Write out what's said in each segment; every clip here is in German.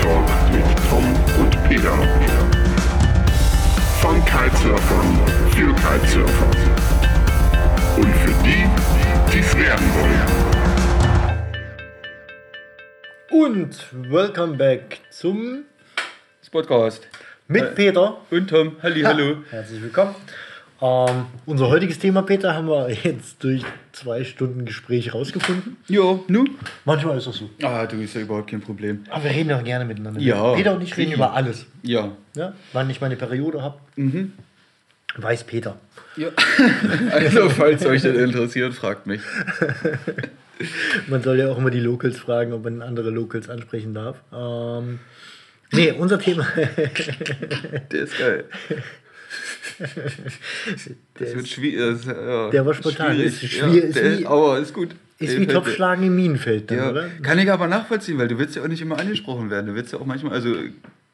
Talk mit Tom und Peter. Von Kitesurfern für Kitesurfer. Und für die, die es werden wollen. Und welcome back zum Podcast. mit Peter. Und Tom, halli, hallo. Herzlich willkommen. Ähm, unser heutiges Thema, Peter, haben wir jetzt durch zwei Stunden Gespräch rausgefunden. Ja, nu? Manchmal ist das so. Ah, du ist ja überhaupt kein Problem. Aber wir reden auch gerne miteinander. Ja. Peter und ich reden Mhm. über alles. Ja. Ja? Wann ich meine Periode habe, Mhm. weiß Peter. Ja. also, falls euch das interessiert, fragt mich. Man soll ja auch immer die Locals fragen, ob man andere Locals ansprechen darf. Ähm, nee, unser Thema. Der ist geil. Der Das wird schwierig. Ja, Der war spontan. Schwierig. Ist schwierig- ja, ist der, wie- aber ist gut. ist wie Topfschlagen im Minenfeld dann, Ja, oder? kann ich aber nachvollziehen, weil du willst ja auch nicht immer angesprochen werden. Du willst ja auch manchmal, also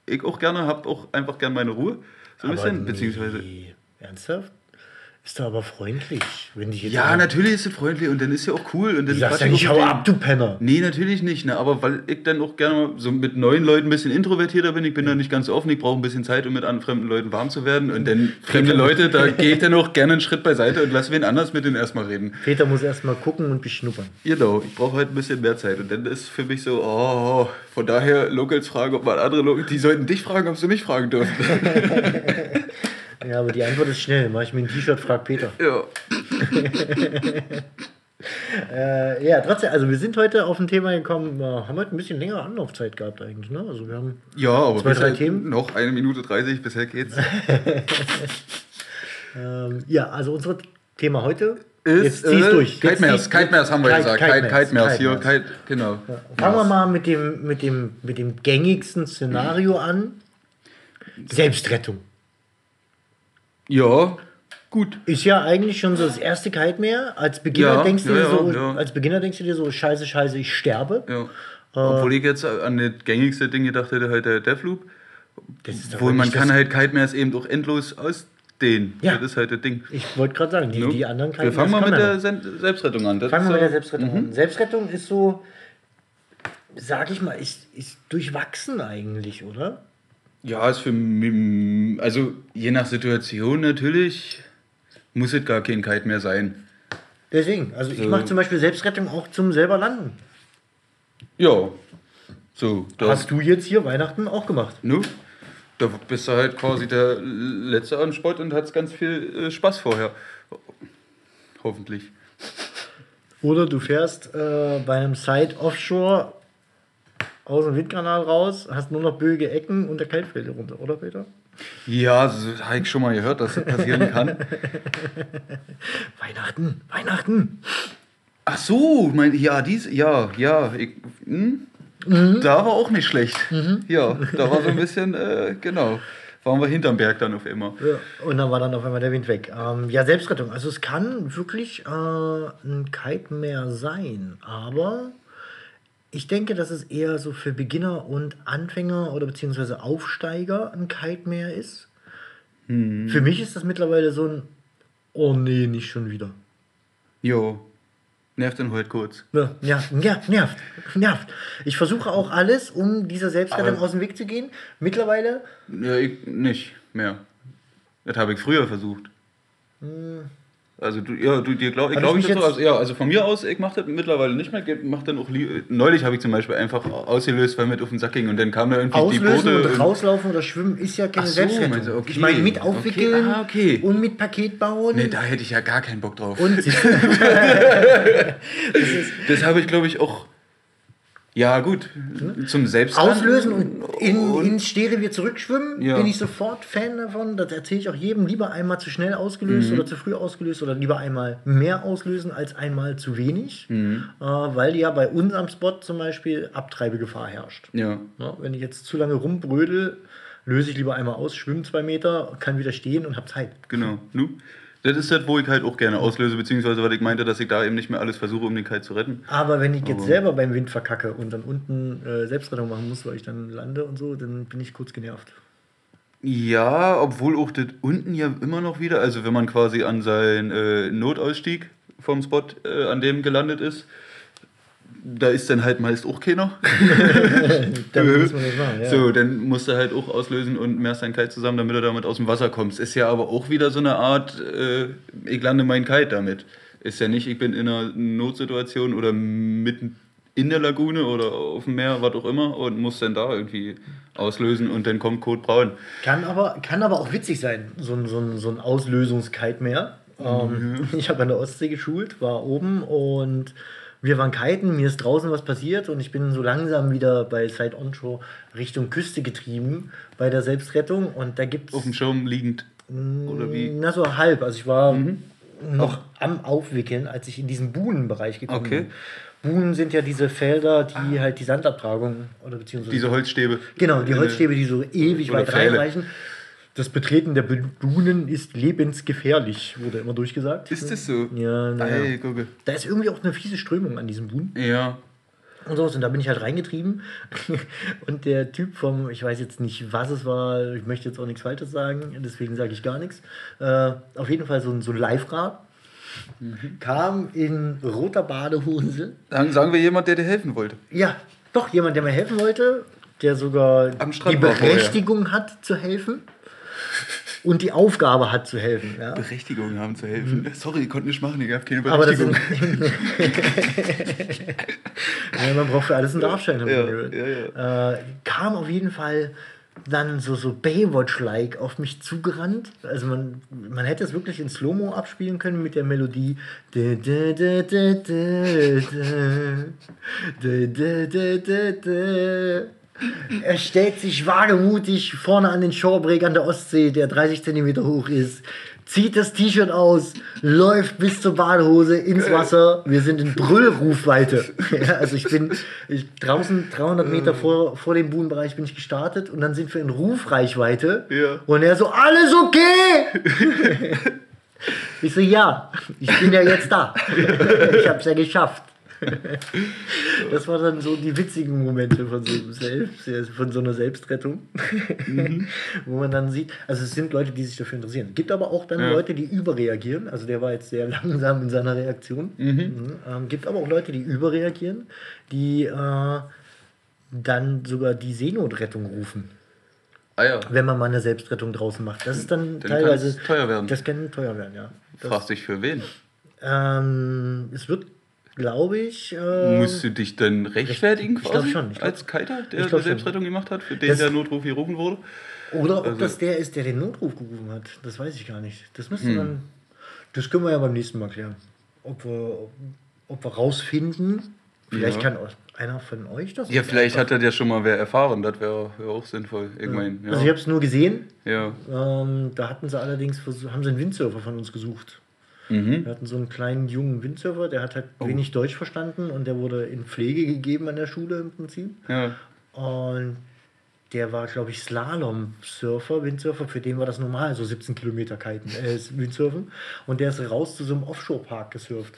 ich auch gerne, hab auch einfach gerne meine Ruhe. So ein Aber bisschen, nee. beziehungsweise. Ernsthaft? Ist doch aber freundlich, wenn ich jetzt. Ja, natürlich ist es freundlich und dann ist ja auch cool. Und dann sagst ja ich nicht, hau ab, du Penner. Nee, natürlich nicht, ne? aber weil ich dann auch gerne mal so mit neuen Leuten ein bisschen introvertierter bin, ich bin da nicht ganz so offen, ich brauche ein bisschen Zeit, um mit anderen fremden Leuten warm zu werden und dann fremde Leute, da gehe ich dann auch gerne einen Schritt beiseite und lass wen anders mit denen erstmal reden. Peter muss erstmal gucken und beschnuppern. Genau, ich brauche halt ein bisschen mehr Zeit und dann ist für mich so, oh, von daher Locals fragen, ob man andere Locals, die sollten dich fragen, ob sie mich fragen dürfen. Ja, aber die Antwort ist schnell. Mach ich mir ein T-Shirt, frag Peter. ja. Äh, ja, trotzdem, also wir sind heute auf ein Thema gekommen, äh, haben heute ein bisschen längere Anlaufzeit gehabt eigentlich, ne? Also wir haben ja, aber Zwei, drei Themen? noch eine Minute 30, bisher geht's. ähm, ja, also unser Thema heute Ist, jetzt zieh's äh, durch. Zieh's- Kitemares haben wir Kite- gesagt. Kitemares, Kite- Kitemares hier. Kite, genau. Fangen wir mal mit dem, mit dem, mit dem gängigsten Szenario an. Selbstrettung. Ja, gut. Ist ja eigentlich schon so das erste Kite mehr. Als Beginner Ja, denkst du ja, dir so, ja, als Beginner denkst du dir so, scheiße, scheiße, ich sterbe. Ja. Obwohl ich jetzt an das gängigste Ding gedacht hätte, halt der Deathloop. Obwohl man kann halt Kitemares eben auch endlos ausdehnen. Ja. Das ist halt das Ding. Ich wollte gerade sagen, die, Ne? die anderen Wir fangen mal mit der. Sen Selbstrettung an. Das Fangen wir ist, mit der äh, Selbstrettung an. Selbstrettung ist so, sag ich mal, ist, ist durchwachsen eigentlich, oder? Ja, ist für mich, also je nach Situation natürlich, muss es gar kein Kite mehr sein. Deswegen, also ich So. mache zum Beispiel Selbstrettung auch zum selber landen. Ja. So, das, Hast du jetzt hier Weihnachten auch gemacht? ne? Da bist du halt quasi der Letzte am Sport und hast ganz viel äh, Spaß vorher. Hoffentlich. Oder du fährst äh, bei einem Site Offshore aus dem Windkanal raus, hast nur noch böge Ecken und der Kaltfelde runter, oder Peter? Ja, so, habe ich schon mal gehört, dass das passieren kann. Weihnachten, Weihnachten. Ach so, mein, ja, dies, ja, ja, ich, hm? da war auch nicht schlecht. Ja, da war so ein bisschen, äh, genau, waren wir hinterm Berg dann auf immer. Ja, und dann war dann auf einmal der Wind weg. Ähm, ja, Selbstrettung. Also es kann wirklich äh, ein Kite mehr sein, aber ich denke, dass es eher so für Beginner und Anfänger oder beziehungsweise Aufsteiger ein Kite mehr ist. Für mich ist das mittlerweile so ein Oh nee, nicht schon wieder. Jo, nervt dann halt kurz. Ja, ja, ja, nervt, nervt. Ich versuche auch alles, um dieser Selbstrettung aus dem Weg zu gehen. Mittlerweile Ja, ich nicht mehr. Das habe ich früher versucht. Also du, ja, du dir glaub, ich glaube ich ich das so, also, ja, also von mir aus, ich mache das mittlerweile nicht mehr. Mach dann auch neulich habe ich zum Beispiel einfach ausgelöst, weil mit auf den Sack ging und dann kam da irgendwie die Auslösen Boote. und rauslaufen oder schwimmen ist ja keine so, Selbstrettung. du, okay. Ich meine, mit aufwickeln Okay, ah, okay. und mit Paket bauen. nee, da hätte ich ja gar keinen Bock drauf. und das habe ich glaube ich auch. Ja gut, zum Selbst auslösen und in, ins Stehrevier zurückschwimmen, Ja. bin ich sofort Fan davon. Das erzähle ich auch jedem. Lieber einmal zu schnell ausgelöst Mhm. oder zu früh ausgelöst oder lieber einmal mehr auslösen als einmal zu wenig. Mhm. Äh, weil ja bei uns am Spot zum Beispiel Abtreibegefahr herrscht. Ja. Ja, wenn ich jetzt zu lange rumbrödel, löse ich lieber einmal aus, schwimme zwei Meter, kann wieder stehen und habe Zeit. Genau. Nu? Das ist das, wo ich halt auch gerne auslöse, beziehungsweise weil ich meinte, dass ich da eben nicht mehr alles versuche, um den Kite zu retten. Aber wenn ich jetzt Aber- selber beim Wind verkacke und dann unten äh, Selbstrettung machen muss, weil ich dann lande und so, dann bin ich kurz genervt. Ja, obwohl auch das unten ja immer noch wieder, also wenn man quasi an seinen äh, Notausstieg vom Spot, äh, an dem gelandet ist, da ist dann halt meist auch keiner. Dann muss man das machen, ja. So, dann musst du halt auch auslösen und mehrst deinen Kite zusammen, damit du damit aus dem Wasser kommst. Ist ja aber auch wieder so eine Art, äh, ich lande meinen Kite damit. Ist ja nicht, ich bin in einer Notsituation oder mitten in der Lagune oder auf dem Meer, was auch immer, und muss dann da irgendwie auslösen und dann kommt Code Braun. Kann aber, kann aber auch witzig sein, so ein, so ein, so ein Auslösungskite mehr. Ähm, ich habe an der Ostsee geschult, war oben und wir waren kiten, mir ist draußen was passiert und ich bin so langsam wieder bei Side Onshore Richtung Küste getrieben bei der Selbstrettung und da gibt Auf dem Schirm liegend. Oder wie? na so halb, also ich war noch am Aufwickeln, als ich in diesen Buhnenbereich gekommen Okay. bin. Buhnen sind ja diese Felder, die halt die Sandabtragung oder beziehungsweise Diese Holzstäbe. Genau, die Holzstäbe, die so ewig weit Pfähle. reinreichen. Das Betreten der Dunen ist lebensgefährlich, wurde immer durchgesagt. Ist das so? Ja, naja. Ey, gucke. Da ist irgendwie auch eine fiese Strömung an diesem Buhnen. Ja. Und so, und da bin ich halt reingetrieben. Und der Typ vom, ich weiß jetzt nicht, was es war, ich möchte jetzt auch nichts Falsches sagen, deswegen sage ich gar nichts. Äh, auf jeden Fall so ein, so ein Live-Rad. Mhm. Kam in roter Badehose. Dann sagen wir jemand, der dir helfen wollte. Ja, doch jemand, der mir helfen wollte, der sogar die. Berechtigung hat zu helfen und die Aufgabe hat zu helfen. Ja? Berechtigung haben zu helfen. Sorry, ich konnte nicht machen, ich habe keine Berechtigung. ja, man braucht für alles einen Darfschein. ja, Äh, kam auf jeden Fall dann so, so Baywatch-like auf mich zugerannt. Also man, man hätte es wirklich in Slow-Mo abspielen können mit der Melodie. Er stellt sich wagemutig vorne an den Shorebreak an der Ostsee, der 30 Zentimeter hoch ist, zieht das T-Shirt aus, läuft bis zur Badehose ins Wasser. Wir sind in Brüllrufweite. Ja, also ich bin ich, draußen 300 Meter vor, vor dem Buhnenbereich bin ich gestartet und dann sind wir in Rufreichweite. Ja. Und er so, alles okay! ich so, ja, ich bin ja jetzt da. ich hab's ja geschafft. Das war dann so die witzigen Momente von so, Selbst, von so einer Selbstrettung, wo man dann sieht, also es sind Leute, die sich dafür interessieren. Es gibt aber auch dann Ja. Leute, die überreagieren. Also der war jetzt sehr langsam in seiner Reaktion. Mhm. Ähm, gibt aber auch Leute, die überreagieren, die äh, dann sogar die Seenotrettung rufen, Ah ja. wenn man mal eine Selbstrettung draußen macht. Das ist dann, Dann teilweise teuer werden. Das kann teuer werden, ja. Das, Fragst dich für wen? ähm, es wird, glaube ich, äh, Musst du dich dann rechtfertigen Ich quasi? schon, ich glaub- als Kiter, der ich eine Selbstrettung gemacht hat, für den Das- der Notruf gerufen wurde? Oder ob Also- das der ist, der den Notruf gerufen hat. Das weiß ich gar nicht. Das müsste Hm. man. Das können wir ja beim nächsten Mal klären. Ob wir, ob, wir rausfinden. Vielleicht Ja. kann auch einer von euch das. Ja, vielleicht hat er ja schon mal wer erfahren, das wäre wär auch sinnvoll. Ich meine, ja. Also ich habe es nur gesehen. ja. Ähm, da hatten sie allerdings haben sie einen Windsurfer von uns gesucht. Mhm. Wir hatten so einen kleinen jungen Windsurfer, der hat halt Oh. wenig Deutsch verstanden und der wurde in Pflege gegeben an der Schule im Prinzip. ja. Und der war, glaube ich, Slalom-Surfer, Windsurfer, für den war das normal, so 17 Kilometer kiten, äh, Windsurfen. Und der ist raus zu so einem Offshore-Park gesurft.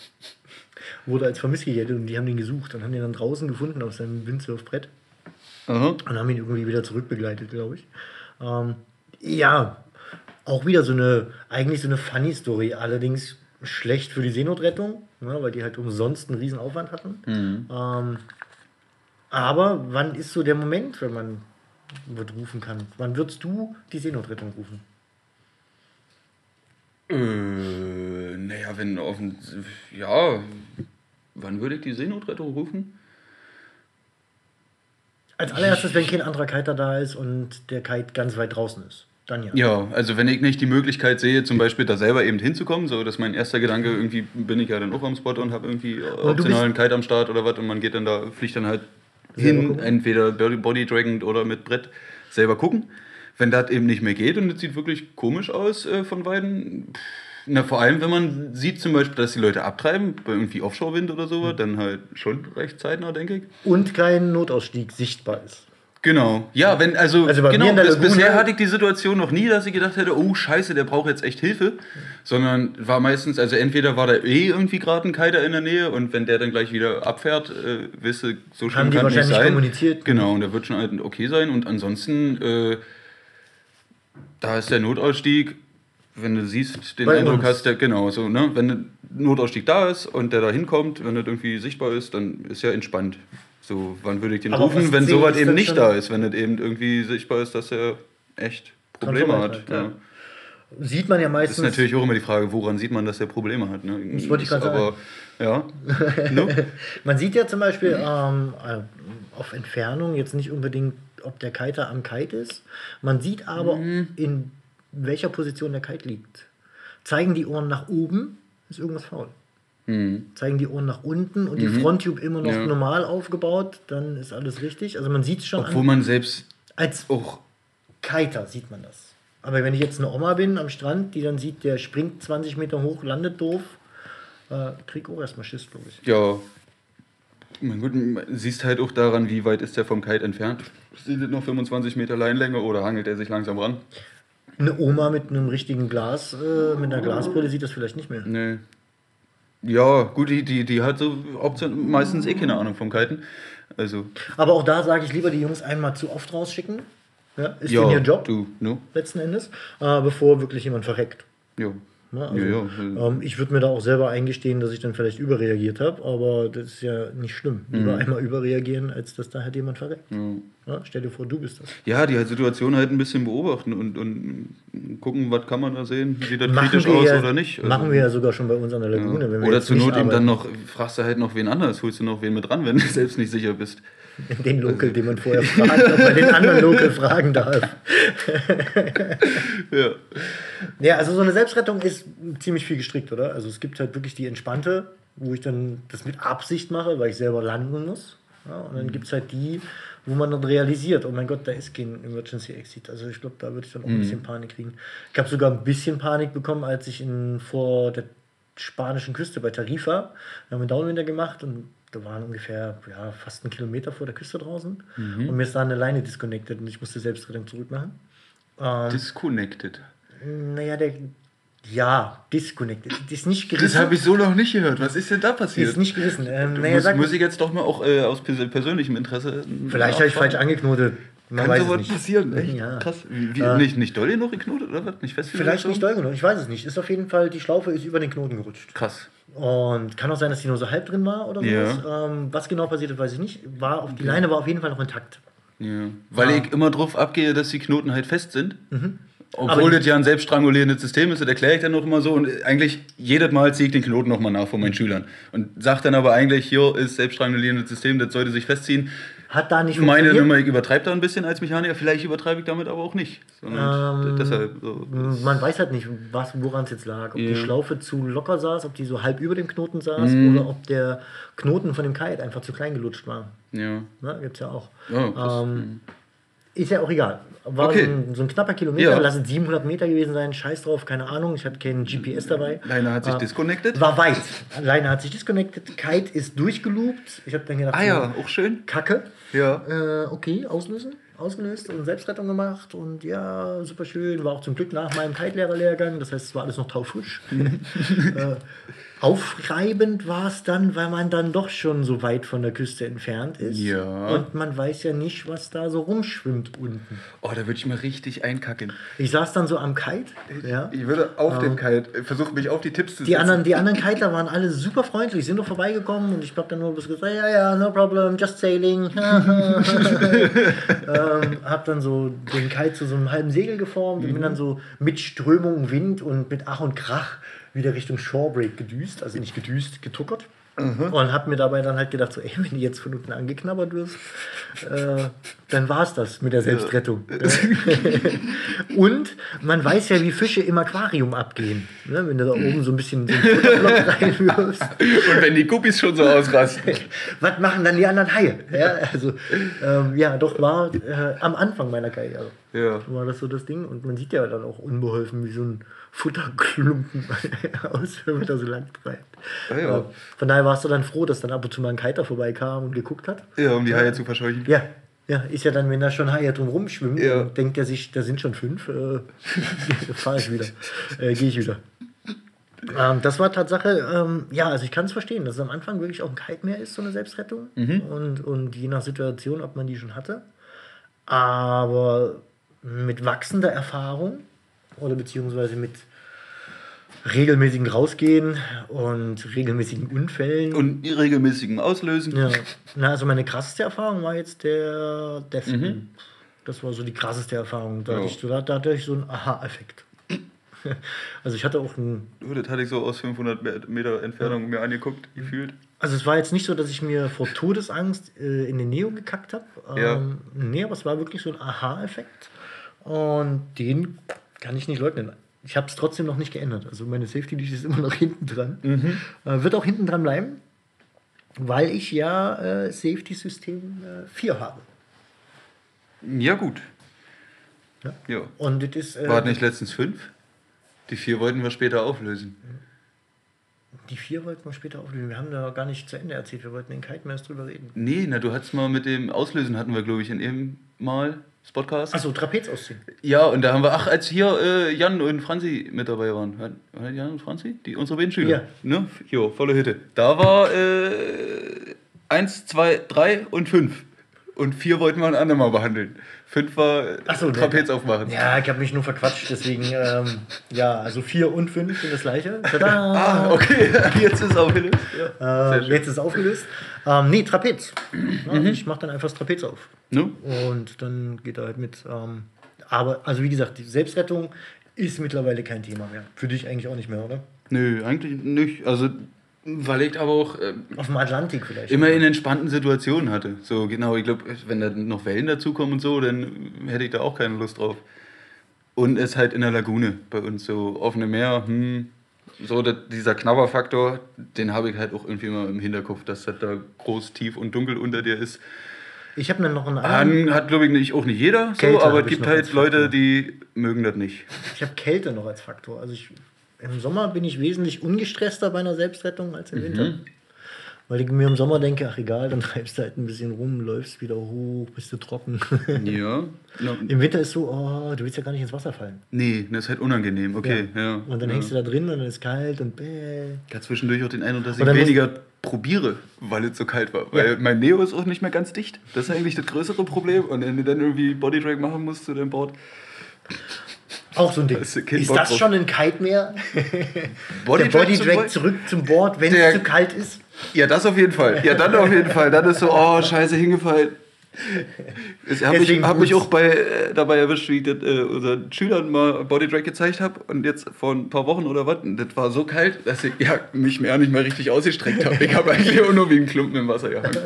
Wurde als vermisst gejettet und die haben den gesucht und haben den dann draußen gefunden auf seinem Windsurfbrett Aha. und haben ihn irgendwie wieder zurückbegleitet, glaube ich. Ähm, ja, auch wieder so eine, eigentlich so eine Funny-Story, allerdings schlecht für die Seenotrettung, ne, weil die halt umsonst einen riesen Aufwand hatten. Ähm, aber wann ist so der Moment, wenn man rufen kann? Wann würdest du die Seenotrettung rufen? Äh, naja, wenn offen. Ja. Wann würde ich die Seenotrettung rufen? Als allererstes, wenn kein anderer Kiter da ist und der Kite ganz weit draußen ist. Dann ja. Ja, also wenn ich nicht die Möglichkeit sehe, zum Beispiel da selber eben hinzukommen, so das ist mein erster Gedanke, irgendwie bin ich ja dann auch am Spot und habe irgendwie optional einen Kite am Start oder was und man geht dann da, fliegt dann halt hin, gucken? entweder Body, Body Draggend oder mit Brett selber gucken. Wenn das eben nicht mehr geht und es sieht wirklich komisch aus äh, von beiden, pff, na vor allem wenn man sieht zum Beispiel, dass die Leute abtreiben, bei irgendwie Offshore-Wind oder so, Hm. dann halt schon recht zeitnah, denke ich. Und kein Notausstieg sichtbar ist. Genau. Ja, wenn, also, Also genau, der bis, bisher hatte ich die Situation noch nie, dass ich gedacht hätte, oh scheiße, der braucht jetzt echt Hilfe. Sondern war meistens, also entweder war da eh irgendwie gerade ein Kiter in der Nähe und wenn der dann gleich wieder abfährt, äh, wisse, so schlimm Haben die kann nicht wahrscheinlich sein. kommuniziert. Genau, und der wird schon halt okay sein. Und ansonsten, äh, da ist der Notausstieg, wenn du siehst, den Bei Eindruck uns. hast, der, genau, so, ne? Wenn du Notausstieg da ist und der da hinkommt, wenn das irgendwie sichtbar ist, dann ist ja entspannt. So, wann würde ich den Aber rufen, wenn sowas eben nicht da ist, wenn das eben irgendwie sichtbar ist, dass er echt Probleme hat. Ja. ja. Sieht man ja Das meistens. ist natürlich auch immer die Frage, woran sieht man, dass er Probleme hat. Ne? Das wollte ich gerade aber, Ja. no? Man sieht ja zum Beispiel ähm, äh, auf Entfernung jetzt nicht unbedingt, ob der Kiter am Kite ist. Man sieht aber, Mhm. in welcher Position der Kite liegt. Zeigen die Ohren nach oben, ist irgendwas faul. Zeigen die Ohren nach unten und die Fronttube immer noch Mhm. Ja. normal aufgebaut, dann ist alles richtig. Also man sieht es schon Obwohl an. man selbst Als auch. Kiter sieht man das. Aber wenn ich jetzt eine Oma bin am Strand, die dann sieht, der springt 20 Meter hoch, landet doof, äh, krieg auch erstmal Schiss, glaube ich. Ja. Mein man siehst halt auch daran, wie weit ist der vom Kite entfernt. Sind das noch 25 Meter Leinlänge oder hangelt er sich langsam ran? Eine Oma mit einem richtigen Glas, äh, mit einer Glasbrille sieht das vielleicht nicht mehr. Nee. Ja, gut, die, die, die hat so Option, meistens eh keine Ahnung vom Kiten. Also, Aber auch da sage ich lieber die Jungs einmal zu oft rausschicken. Ja, ist ja, ihr Job du, no? letzten Endes, äh, bevor wirklich jemand verreckt. Ja. Ne? Also, ja, ja. Ähm, ich würde mir da auch selber eingestehen, dass ich dann vielleicht überreagiert habe, aber das ist ja nicht schlimm. Mhm. Lieber einmal überreagieren, als dass da halt jemand verreckt. Ja, stell dir vor, du bist das. Ja, die halt Situation halt ein bisschen beobachten und, und gucken, was kann man da sehen, sieht das Machen kritisch aus ja, oder nicht. Also, machen wir ja sogar schon bei uns an der. Lagune. Wenn wir Oder zur Not eben dann noch, fragst du halt noch wen anders, holst du noch wen mit dran, wenn du selbst nicht sicher bist. Den Local, den man vorher fragt, ob man den anderen Local fragen darf. Ja. Ja, also so eine Selbstrettung ist ziemlich viel gestrickt, oder? Also es gibt halt wirklich die entspannte, wo ich dann das mit Absicht mache, weil ich selber landen muss. Ja, und dann gibt es halt die, wo man dann realisiert, oh mein Gott, da ist kein Emergency Exit. Also ich glaube, da würde ich dann auch ein bisschen Panik kriegen. Ich habe sogar ein bisschen Panik bekommen, als ich in, vor der spanischen Küste bei Tarifa, wir haben einen Downwinder gemacht und da waren ungefähr ja, fast einen Kilometer vor der Küste draußen und mir ist da eine Leine disconnected und ich musste Selbstrettung zurückmachen. Ähm, Disconnected. naja, der. Ja, disconnected. Die ist nicht gerissen. Das habe ich so noch nicht gehört. Was ist denn da Die passiert? ist nicht gerissen. Ähm, naja, muss, muss ich jetzt doch mal auch äh, aus pers persönlichem Interesse. vielleicht habe ich falsch angeknotet. Man Kann sowas passieren, echt? Ja. Krass. Wie, wie, Äh, nicht, nicht doll genug geknotet oder was? Nicht fest Vielleicht nicht doll genug, ich weiß es nicht. Ist auf jeden Fall, die Schlaufe ist über den Knoten gerutscht. Krass. Und kann auch sein, dass die nur so halb drin war oder Ja. sowas. Ähm, was genau passiert ist, weiß ich nicht. War auf, die Leine war auf jeden Fall noch intakt. Ja. Weil Ah. ich immer drauf abgehe, dass die Knoten halt fest sind. Mhm. Obwohl das ja ein selbststrangulierendes System ist, das erkläre ich dann noch immer so. Und eigentlich jedes Mal ziehe ich den Knoten nochmal nach von meinen. Schülern. Und sage dann aber eigentlich, hier ist selbststrangulierendes System, das sollte sich festziehen. Hat da nicht Ich meine immer, ich übertreibe da ein bisschen als Mechaniker. Vielleicht übertreibe ich damit aber auch nicht. Ähm, deshalb so. Man weiß halt nicht, woran es jetzt lag. Ob die Ja. Schlaufe zu locker saß, ob die so halb über dem Knoten saß Mhm. oder ob der Knoten von dem Kite einfach zu klein gelutscht war. Ja. Ne, gibt's ja auch. Ja, krass. Ähm, ist ja auch egal. War Okay. so, ein, so ein knapper Kilometer, Ja. lass es 700 Meter gewesen sein, scheiß drauf, keine Ahnung, ich hatte keinen GPS dabei. Leine hat sich Äh, disconnected. War weit. Leine hat sich disconnected, Kite ist durchgeloopt. Ich habe dann gedacht, Ah ja, auch schön. Kacke. Ja. Äh, okay, auslösen, ausgelöst und Selbstrettung gemacht und ja, super schön. War auch zum Glück nach meinem Kite-Lehrer-Lehrgang, das heißt, es war alles noch taufrisch. äh, aufreibend war es dann, weil man dann doch schon so weit von der Küste entfernt ist. Ja. Und man weiß ja nicht, was da so rumschwimmt unten. Oh, da würde ich mal richtig einkacken. Ich saß dann so am Kite. Ja. Ich würde auf den Kite versuchen, mich auf die Tipps zu Die anderen, die anderen Kiter waren alle super freundlich, sind nur vorbeigekommen und ich habe dann nur bloß gesagt, ja, ja, no problem, just sailing. ähm, hab dann so den Kite zu so einem halben Segel geformt und bin dann so mit Strömung, Wind und mit Ach und Krach wieder Richtung Shorebreak gedüst, also nicht gedüst, getuckert. Und hab mir dabei dann halt gedacht, so, ey, wenn du jetzt von unten angeknabbert wirst, äh, dann war es das mit der Selbstrettung. und man weiß ja, wie Fische im Aquarium abgehen. Ne? Wenn du da oben so ein bisschen so einen reinwirfst. Und wenn die Guppies schon so ausrasten. Was machen dann die anderen Haie? Ja, also, ähm, ja doch, war äh, am Anfang meiner Karriere. Ja. War das so das Ding? Und man sieht ja dann auch unbeholfen, wie so ein Futterklumpen aus, wenn man da so lang treibt. Ah, ja. Äh, Von daher warst du dann froh, dass dann ab und zu mal ein Kiter vorbeikam und geguckt hat. Ja, um die Haie zu verscheuchen. Ja, ja, ist ja dann, wenn da schon Haie drum rumschwimmen, Ja. denkt er sich, da sind schon fünf, äh, fahre ich wieder, äh, gehe ich wieder. Ähm, das war Tatsache, ähm, ja, also ich kann es verstehen, dass es am Anfang wirklich auch ein Kite mehr ist, so eine Selbstrettung. Und, und je nach Situation, ob man die schon hatte. Aber mit wachsender Erfahrung oder beziehungsweise mit regelmäßigen Rausgehen und regelmäßigen Unfällen. Und regelmäßigem Auslösen. ja. Na, also meine krasseste Erfahrung war jetzt der Deathloop. Das war so die krasseste Erfahrung. Da, Ja. hatte, ich, da, da hatte ich so einen Aha-Effekt. Also ich hatte auch einen Oh, Das hatte ich so aus 500 Me- Meter Entfernung mir angeguckt, gefühlt. Also es war jetzt nicht so, dass ich mir vor Todesangst äh, in den Neo gekackt habe. Ja. Ähm, nee, aber es war wirklich so ein Aha-Effekt. Und den kann ich nicht leugnen. Ich habe es trotzdem noch nicht geändert. Also meine Safety Leash ist immer noch hinten dran. Äh, wird auch hinten dran bleiben, weil ich ja äh, Safety-System äh, 4 habe. Ja, gut. Ja. Ja. Und das ist. Äh, War nicht letztens fünf? Die vier wollten wir später auflösen. Die 4 wollten wir später auflösen. Wir haben da gar nicht zu Ende erzählt. Wir wollten in Kite erst drüber reden. Nee, na, du hattest mal mit dem Auslösen hatten wir, glaube ich, in eben mal das Podcast. Achso, Trapez ausziehen. Ja, und da haben wir, ach, als hier äh, Jan und Franzi mit dabei waren. War war Jan und Franzi? Die, unsere beiden Schüler. Ja. Ne? Jo, volle Hütte. Da war äh, eins, zwei, drei und fünf. Und vier wollten wir ein andermal behandeln. Fünf war Ach so, Trapez aufmachen. Ja, ich habe mich nur verquatscht, deswegen, ähm, ja, also 4 und 5 sind das gleiche. Tada! Ah, okay, jetzt ist auch wieder. Äh, schön. jetzt ist es aufgelöst. Ähm, nee, Trapez. Ja, Ich mache dann einfach das Trapez auf. Ne? Und dann geht er halt mit. Ähm, aber, also wie gesagt, die Selbstrettung ist mittlerweile kein Thema mehr. Für dich eigentlich auch nicht mehr, oder? Nö, eigentlich nicht. Also, weil ich aber auch äh, Auf dem Atlantik vielleicht. immer in entspannten Situationen hatte. So, genau, ich glaube, wenn da noch Wellen dazukommen und so, dann hätte ich da auch keine Lust drauf. Und es ist halt in der Lagune bei uns, so offene Meer, hm, so der, dieser Knabberfaktor, den habe ich halt auch irgendwie immer im Hinterkopf, dass das da groß, tief und dunkel unter dir ist. Ich habe dann noch einen anderen. An, hat, glaube ich, nicht, auch nicht jeder, so, aber es gibt halt Leute, die mögen das nicht. Ich habe Kälte noch als Faktor. Also ich, im Sommer bin ich wesentlich ungestresster bei einer Selbstrettung als im Winter. Weil ich mir im Sommer denke, ach egal, dann treibst du halt ein bisschen rum, läufst wieder hoch, bist du trocken. Ja. Na, Im Winter ist so, oh, du willst ja gar nicht ins Wasser fallen. nee, das ist halt unangenehm, okay. Ja. Und dann ja. hängst du da drin und dann ist kalt und bäh. Ich hatte zwischendurch auch den Eindruck, dass ich weniger probiere, weil es so kalt war. Weil Ja. mein Neo ist auch nicht mehr ganz dicht. Das ist eigentlich das größere Problem. Und wenn du dann irgendwie Bodydrag machen musst zu deinem Board. Auch so ein Ding. Das Ist, ist das drauf. schon ein Kite mehr? Bodydrag Der Bodydrag zum Board? zurück zum Board, wenn Der- es zu kalt ist? Ja, das auf jeden Fall. Ja, dann auf jeden Fall. Dann ist so, oh, scheiße, hingefallen. Ich habe mich, hab mich auch bei, äh, dabei erwischt, wie ich das, äh, unseren Schülern mal Bodydrag gezeigt habe. Und jetzt vor ein paar Wochen oder was. Das war so kalt, dass ich ja, mich mehr nicht mehr richtig ausgestreckt habe. Ich habe eigentlich auch nur wie ein Klumpen im Wasser gehangen.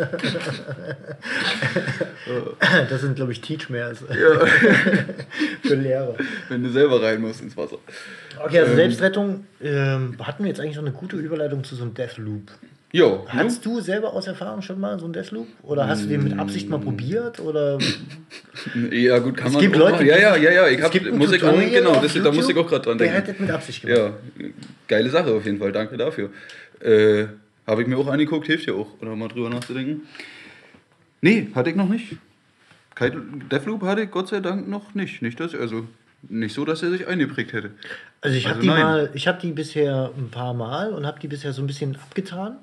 Das sind, glaube ich, Teachmares Ja. für Lehrer. Wenn du selber rein musst ins Wasser. Okay, also Selbstrettung. Ähm, hatten wir jetzt eigentlich noch eine gute Überleitung zu so einem Deathloop? Jo. Hast du selber aus Erfahrung schon mal so einen Deathloop? Oder hast du den mit Absicht mal probiert? Oder Ja, gut, kann Es man gibt auch Leute, Ja, ja, ja, ja. Ich hab ein Musik an, genau, das, da muss ich auch gerade dran Der denken. hat das mit Absicht gemacht. Ja, geile Sache auf jeden Fall. Danke dafür. Äh, Habe ich mir auch angeguckt, hilft ja auch, oder mal drüber nachzudenken. Nee, hatte ich noch nicht. Kein Deathloop hatte ich Gott sei Dank noch nicht. Nicht, dass, also, nicht so, dass er sich eingeprägt hätte. Also ich habe Also die nein. mal, ich habe die bisher ein paar Mal und habe die bisher so ein bisschen abgetan,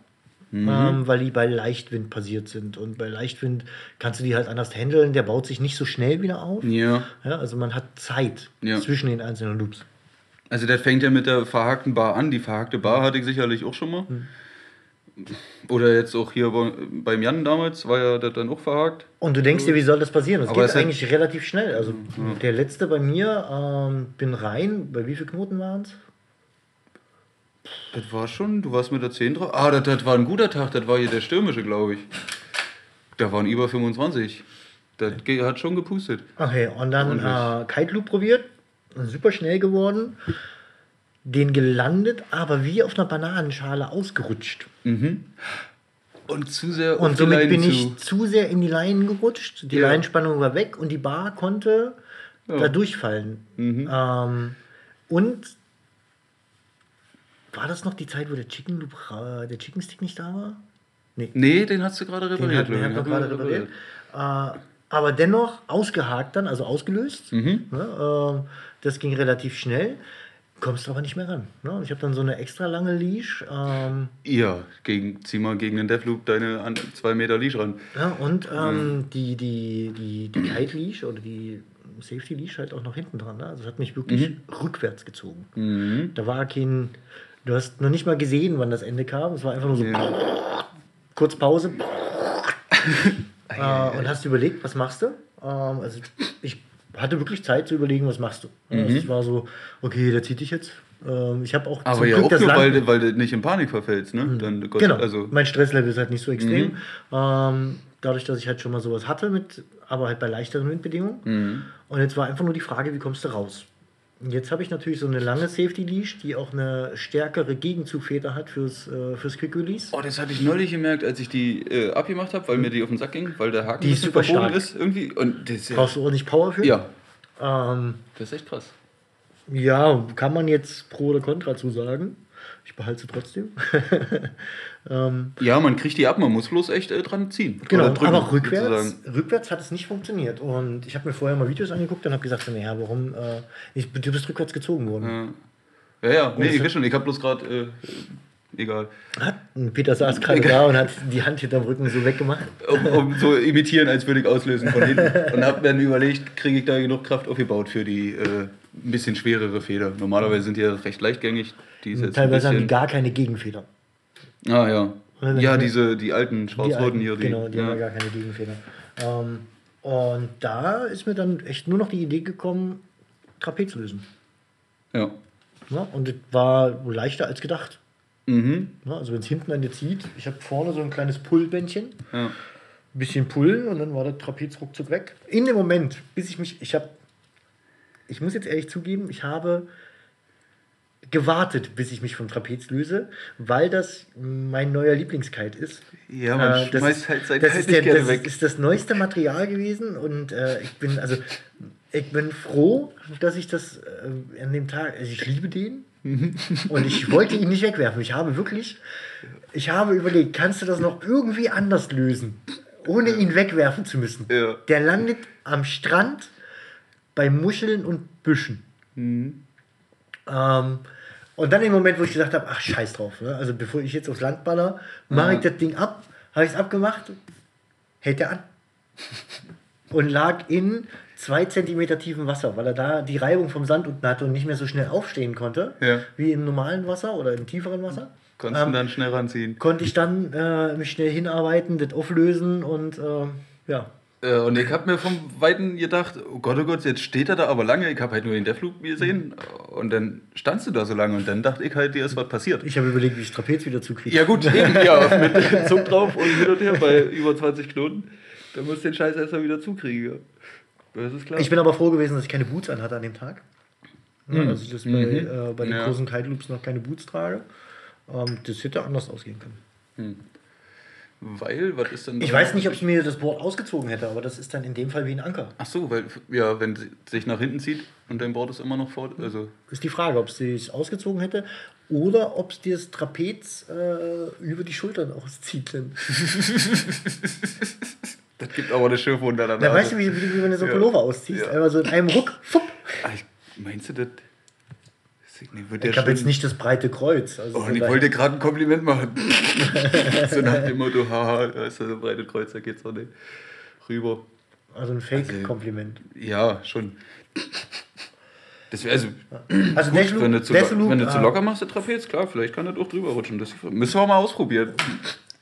Mhm. ähm, weil die bei Leichtwind passiert sind. Und bei Leichtwind kannst du die halt anders handeln. Der baut sich nicht so schnell wieder auf. Ja. Ja, also man hat Zeit Ja. zwischen den einzelnen Loops. Also das fängt ja mit der verhakten Bar an. Die verhakte Bar hatte ich sicherlich auch schon mal. Hm. Oder jetzt auch hier bei- beim Jan damals war ja das dann auch verhakt. Und du denkst dir, wie soll das passieren? Das Aber geht hat- eigentlich relativ schnell. Also der letzte bei mir, ähm, bin rein, bei wie viel Knoten waren es? Das war schon, du warst mit der 10 drauf. Ah, das, das war ein guter Tag, das war hier der stürmische, glaube ich. Da waren über 25. Das hat schon gepustet. Okay, und dann äh, Kite Loop probiert, super schnell geworden, den gelandet, aber wie auf einer Bananenschale ausgerutscht. Und zu sehr Und somit Leinen bin zu. ich zu sehr in die Leinen gerutscht. Die Ja. Leinenspannung war weg und die Bar konnte da durchfallen. Mhm. Ähm, und war das noch die Zeit, wo der Chicken Loop, der Chicken Stick nicht da war? Nee, Nee, den hast du gerade den repariert. hat, den hat ich. man gerade repariert. Äh, aber dennoch ausgehakt dann, also ausgelöst. Mhm. Ne, ähm, das ging relativ schnell. Kommst aber nicht mehr ran. Ne? Und ich habe dann so eine extra lange Leash. Ähm, Ja, gegen, zieh mal gegen den Deathloop deine 2 Meter Leash ran. Ja, und ähm, die, die, die, die Kite Leash oder die Safety Leash halt auch noch hinten dran. Ne? Also es hat mich wirklich Mhm. rückwärts gezogen. Da war kein, du hast noch nicht mal gesehen, wann das Ende kam. Es war einfach nur so kurz Pause. äh, und hast überlegt, was machst du? Ähm, also ich hatte wirklich Zeit zu überlegen, was machst du. Also es war so, okay, der zieht dich jetzt. Ähm, ich habe auch Mhm. Aber ja Glück auch nur, weil, du- weil du nicht in Panik verfällst, ne? Dann, Gott, Genau. Also, mein Stresslevel ist halt nicht so extrem. Ähm, dadurch, dass ich halt schon mal sowas hatte, mit, aber halt bei leichteren Windbedingungen. Mhm. Und jetzt war einfach nur die Frage, wie kommst du raus? Jetzt habe ich natürlich so eine lange Safety Leash, die auch eine stärkere Gegenzugfeder hat fürs, äh, fürs Quick Release. Oh, das hatte ich neulich gemerkt, als ich die äh, abgemacht habe, weil mir die auf den Sack ging, weil der Haken Die ist super stark. ist irgendwie. Und das ja, Brauchst du ordentlich Power für? ja, Ähm, das ist echt krass. ja, kann man jetzt pro oder contra zu sagen. Ich behalte sie trotzdem. ähm, Ja, man kriegt die ab, man muss bloß echt äh, dran ziehen. Genau, drücken, aber rückwärts, sozusagen. rückwärts hat es nicht funktioniert. Und ich habe mir vorher mal Videos angeguckt und habe gesagt, naja, warum, äh, ich, du bist rückwärts gezogen worden. Ja, ja, nee, das ich weiß schon, ich habe bloß gerade, äh, egal. Peter saß gerade da und hat die Hand hinterm Rücken so weggemacht. Um, um so imitieren, als würde ich auslösen von hinten. Und habe dann überlegt, kriege ich da genug Kraft aufgebaut für die äh, ein bisschen schwerere Feder. Normalerweise sind die ja recht leichtgängig. Teilweise haben die gar keine Gegenfeder. Ah ja. Ja, diese, die alten schwarz-roten hier. Die, genau, die haben ja ja. gar keine Gegenfeder. Ähm, und da ist mir dann echt nur noch die Idee gekommen, Trapez lösen. ja. Ja, und das war leichter als gedacht. Mhm. Ja, also wenn es hinten an dir zieht, ich habe vorne so ein kleines Pullbändchen, ja. ein bisschen pullen und dann war der Trapez ruckzuck weg. In dem Moment, bis ich mich, ich habe, ich muss jetzt ehrlich zugeben, ich habe gewartet, bis ich mich vom Trapez löse, weil das mein neuer Lieblingskite ist. Ja, man Äh, das schmeißt ist- halt sein das ist der, gerne das weg. ist das neueste Material gewesen und äh, ich bin also ich bin froh, dass ich das äh, an dem Tag, also ich liebe den und ich wollte ihn nicht wegwerfen. Ich habe wirklich, ich habe überlegt, kannst du das noch irgendwie anders lösen, ohne ihn wegwerfen zu müssen? Ja. Der landet am Strand bei Muscheln und Büschen. Mhm. Ähm, und dann im Moment, wo ich gesagt habe, ach scheiß drauf, ne? also bevor ich jetzt aufs Land baller, mache ich das Ding ab, habe ich es abgemacht, hält er an. Und lag in zwei Zentimeter tiefem Wasser, weil er da die Reibung vom Sand unten hatte und nicht mehr so schnell aufstehen konnte, Ja. wie im normalen Wasser oder im tieferen Wasser. Konntest du Ähm, dann schnell ranziehen. konnte ich dann äh, mich schnell hinarbeiten, das auflösen und äh, ja. Äh, und ich habe mir vom Weiten gedacht, oh Gott, oh Gott, jetzt steht er da aber lange. Ich habe halt nur den Deathloop gesehen. Und dann standst du da so lange und dann dachte ich halt, dir ist was passiert. Ich habe überlegt, wie ich Trapez wieder zukriege. Ja gut, eben, ja, mit Zug drauf und hin und her bei über 20 Knoten. Da musst du den Scheiß erstmal wieder zukriegen. Das ist klar. Ich bin aber froh gewesen, dass ich keine Boots anhatte an dem Tag. Ja, also dass ich bei, äh, bei den Ja. großen Kite Loops noch keine Boots trage. Ähm, das hätte anders ausgehen können. Weil, was ist denn Ich da- weiß nicht, ob es mir das Board ausgezogen hätte, aber das ist dann in dem Fall wie ein Anker. Ach so, weil, ja, wenn sie sich nach hinten zieht und dein Board ist immer noch vor, also Ist die Frage, ob es sich ausgezogen hätte oder ob es dir das Trapez äh, über die Schultern auszieht. Das gibt aber eine Schiffwunder danach. Na, weißt du, wie, wie, wie wenn du so Ja. Pullover ausziehst? Ja. Einmal so in einem Ruck, fupp. Ah, ich- Meinst du das? Der Ich habe jetzt nicht das breite Kreuz. Also Oh, und ich wollte gerade ein Kompliment machen. so nach dem Motto, haha, da ist so ein breites Kreuz, da geht's doch nicht rüber. also ein Fake-Kompliment. Ja, schon. Das wäre also, Also gut, Deathloop- wenn du, zu, Deathloop, wenn du zu äh, locker machst, der Trapez, klar, vielleicht kann das auch drüber rutschen. Das müssen wir mal ausprobieren.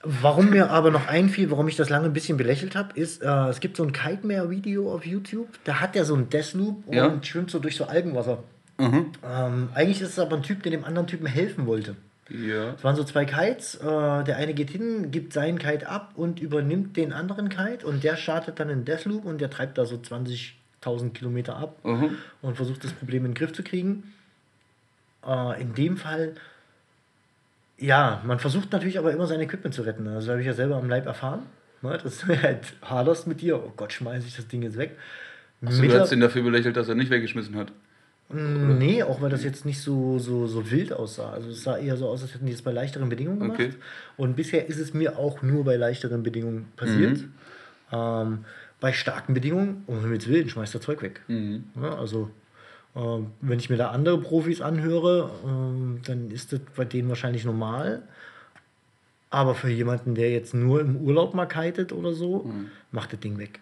Warum mir aber noch einfiel, warum ich das lange ein bisschen belächelt habe, ist, äh, es gibt so ein Kitmare-Video auf YouTube, da hat er so einen Deathloop und Ja. schwimmt so durch so Algenwasser. Mhm. Ähm, eigentlich ist es aber ein Typ, der dem anderen Typen helfen wollte. Ja. Es waren so zwei Kites, äh, der eine geht hin, gibt seinen Kite ab und übernimmt den anderen Kite und der startet dann in Deathloop und der treibt da so 20.000 Kilometer ab Mhm. und versucht das Problem in den Griff zu kriegen. Äh, in dem Fall, ja, man versucht natürlich aber immer sein Equipment zu retten. Also habe ich ja selber am Leib erfahren. Ne, dass du halt haderst mit dir. Oh Gott, schmeiße ich das Ding jetzt weg. Achso, du hast ihn dafür belächelt, dass er nicht weggeschmissen hat. Mm, Nee, auch weil das jetzt nicht so, so, so wild aussah. Also es sah eher so aus, als hätten die es bei leichteren Bedingungen gemacht. Okay. Und bisher ist es mir auch nur bei leichteren Bedingungen passiert. Mhm. Ähm, bei starken Bedingungen, um Himmels Willen, schmeißt das Zeug weg. Mhm. Ja, also ähm, wenn ich mir da andere Profis anhöre, ähm, dann ist das bei denen wahrscheinlich normal. Aber für jemanden, der jetzt nur im Urlaub mal kitet oder so, Mhm. macht das Ding weg.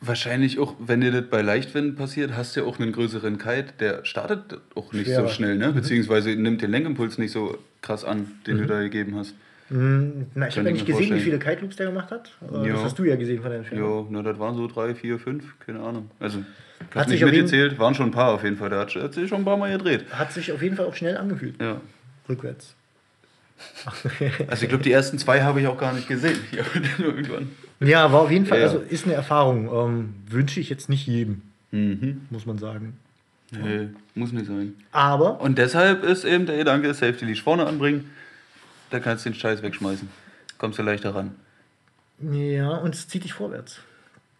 Wahrscheinlich auch, wenn dir das bei Leichtwind passiert, hast du ja auch einen größeren Kite, der startet auch nicht Schwerer. so schnell, ne? Beziehungsweise nimmt den Lenkimpuls nicht so krass an, den du da gegeben hast. Hm, Na, ich habe ja ich nicht gesehen, wie vorstellen. viele Kite Loops der gemacht hat. Äh. Das hast du ja gesehen von deinen Filmen. Ja, na, das waren so drei, vier, fünf, keine Ahnung. Also, ich Hat hab sich nicht mitgezählt, waren schon ein paar auf jeden Fall. Der hat, hat sich schon ein paar Mal gedreht. Hat sich auf jeden Fall auch schnell angefühlt. Ja. Rückwärts. Also ich glaube, die ersten zwei habe ich auch gar nicht gesehen. Irgendwann. Ja, war auf jeden Fall, Ja, ja. also ist eine Erfahrung. Ähm, wünsche ich jetzt nicht jedem, Mhm. muss man sagen. Nee, muss nicht sein. Aber Und deshalb ist eben der Gedanke, Safety Leash vorne anbringen, da kannst du den Scheiß wegschmeißen. Kommst du leichter ran. ja, und es zieht dich vorwärts.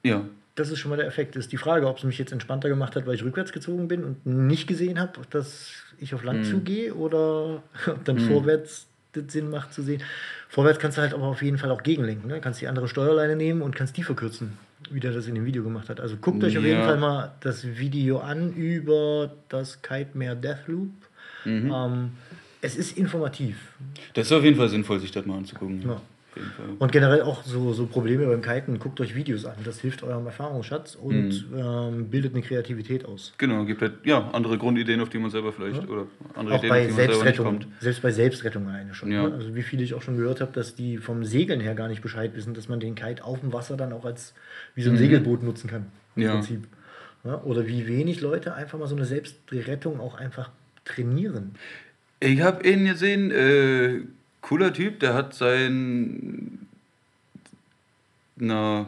Ja. Das ist schon mal der Effekt. Ist die Frage, ob es mich jetzt entspannter gemacht hat, weil ich rückwärts gezogen bin und nicht gesehen habe, dass ich auf. Land zugehe oder ob dann vorwärts das Sinn macht zu sehen. Vorwärts kannst du halt aber auf jeden Fall auch gegenlenken. Ne? Kannst die andere Steuerleine nehmen und kannst die verkürzen, wie der das in dem Video gemacht hat. Also guckt euch auf Ja. jeden Fall mal das Video an über das Kitmare Deathloop. Mhm. Ähm, es ist informativ. Das ist auf jeden Fall sinnvoll, sich das mal anzugucken. Ja. Jeden Fall. Und generell auch so, so Probleme beim Kiten, guckt euch Videos an. Das hilft eurem Erfahrungsschatz und Mhm. ähm, bildet eine Kreativität aus. Genau, gibt halt ja, andere Grundideen, auf die man selber vielleicht, oder andere Auch Ideen, bei auf die man selber nicht Selbstrettung, kommt. selbst bei Selbstrettung alleine schon. Ja. Ne? Also wie viele ich auch schon gehört habe, dass die vom Segeln her gar nicht Bescheid wissen, dass man den Kite auf dem Wasser dann auch als wie so ein Segelboot nutzen kann. Im Mhm. Ja. Prinzip. Ja? Oder wie wenig Leute einfach mal so eine Selbstrettung auch einfach trainieren. Ich habe ihn gesehen, äh, cooler Typ, der hat sein na,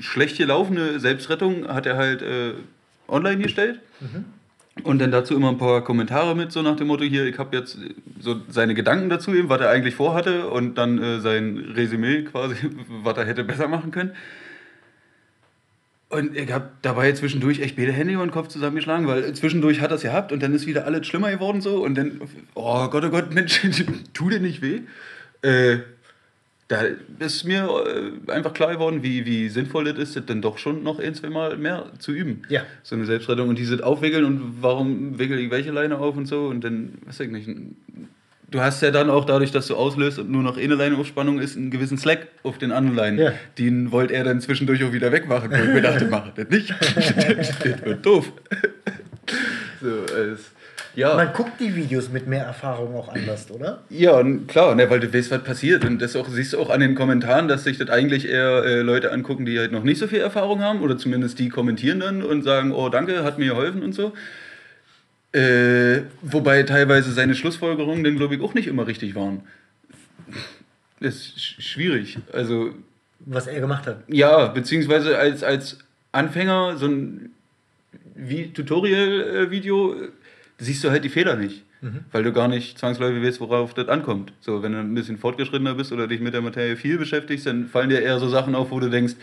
schlecht gelaufene Selbstrettung hat er halt äh, online gestellt. Und dann dazu immer ein paar Kommentare mit, so nach dem Motto, hier, ich habe jetzt so seine Gedanken dazu, eben, was er eigentlich vorhatte und dann äh, sein Resümee quasi, was er hätte besser machen können. Und ich habe dabei zwischendurch echt beide Hände über den Kopf zusammengeschlagen, weil zwischendurch hat es gehabt und dann ist wieder alles schlimmer geworden so und dann, oh Gott, oh Gott, Mensch, tu dir nicht weh. Äh, da ist mir äh, einfach klar geworden, wie, wie sinnvoll das ist, das dann doch schon noch ein, zwei Mal mehr zu üben. Ja. So eine Selbstrettung und dieses Aufwickeln und warum wickel ich welche Leine auf und so und dann, weiß ich nicht. Du hast ja dann auch dadurch, dass du auslöst und nur noch eine Leine auf Spannung ist, einen gewissen Slack auf den anderen Leinen. Ja. Den wollte er dann zwischendurch auch wieder wegmachen, wo ich mir dachte, mach das nicht. das wird doof. so, als, ja. Man guckt die Videos mit mehr Erfahrung auch anders, oder? Ja, klar, ne, weil du weißt, was passiert. Und das auch, siehst du auch an den Kommentaren, dass sich das eigentlich eher äh, Leute angucken, die halt noch nicht so viel Erfahrung haben. Oder zumindest die kommentieren dann und sagen, oh danke, hat mir geholfen und so. Äh, wobei teilweise seine Schlussfolgerungen dann, glaube ich, auch nicht immer richtig waren. Das ist sch- schwierig. Also, Was er gemacht hat. ja, beziehungsweise als, als Anfänger so ein Tutorial-Video äh, siehst du halt die Fehler nicht. Weil du gar nicht zwangsläufig weißt, worauf das ankommt. So, wenn du ein bisschen fortgeschrittener bist oder dich mit der Materie viel beschäftigst, dann fallen dir eher so Sachen auf, wo du denkst,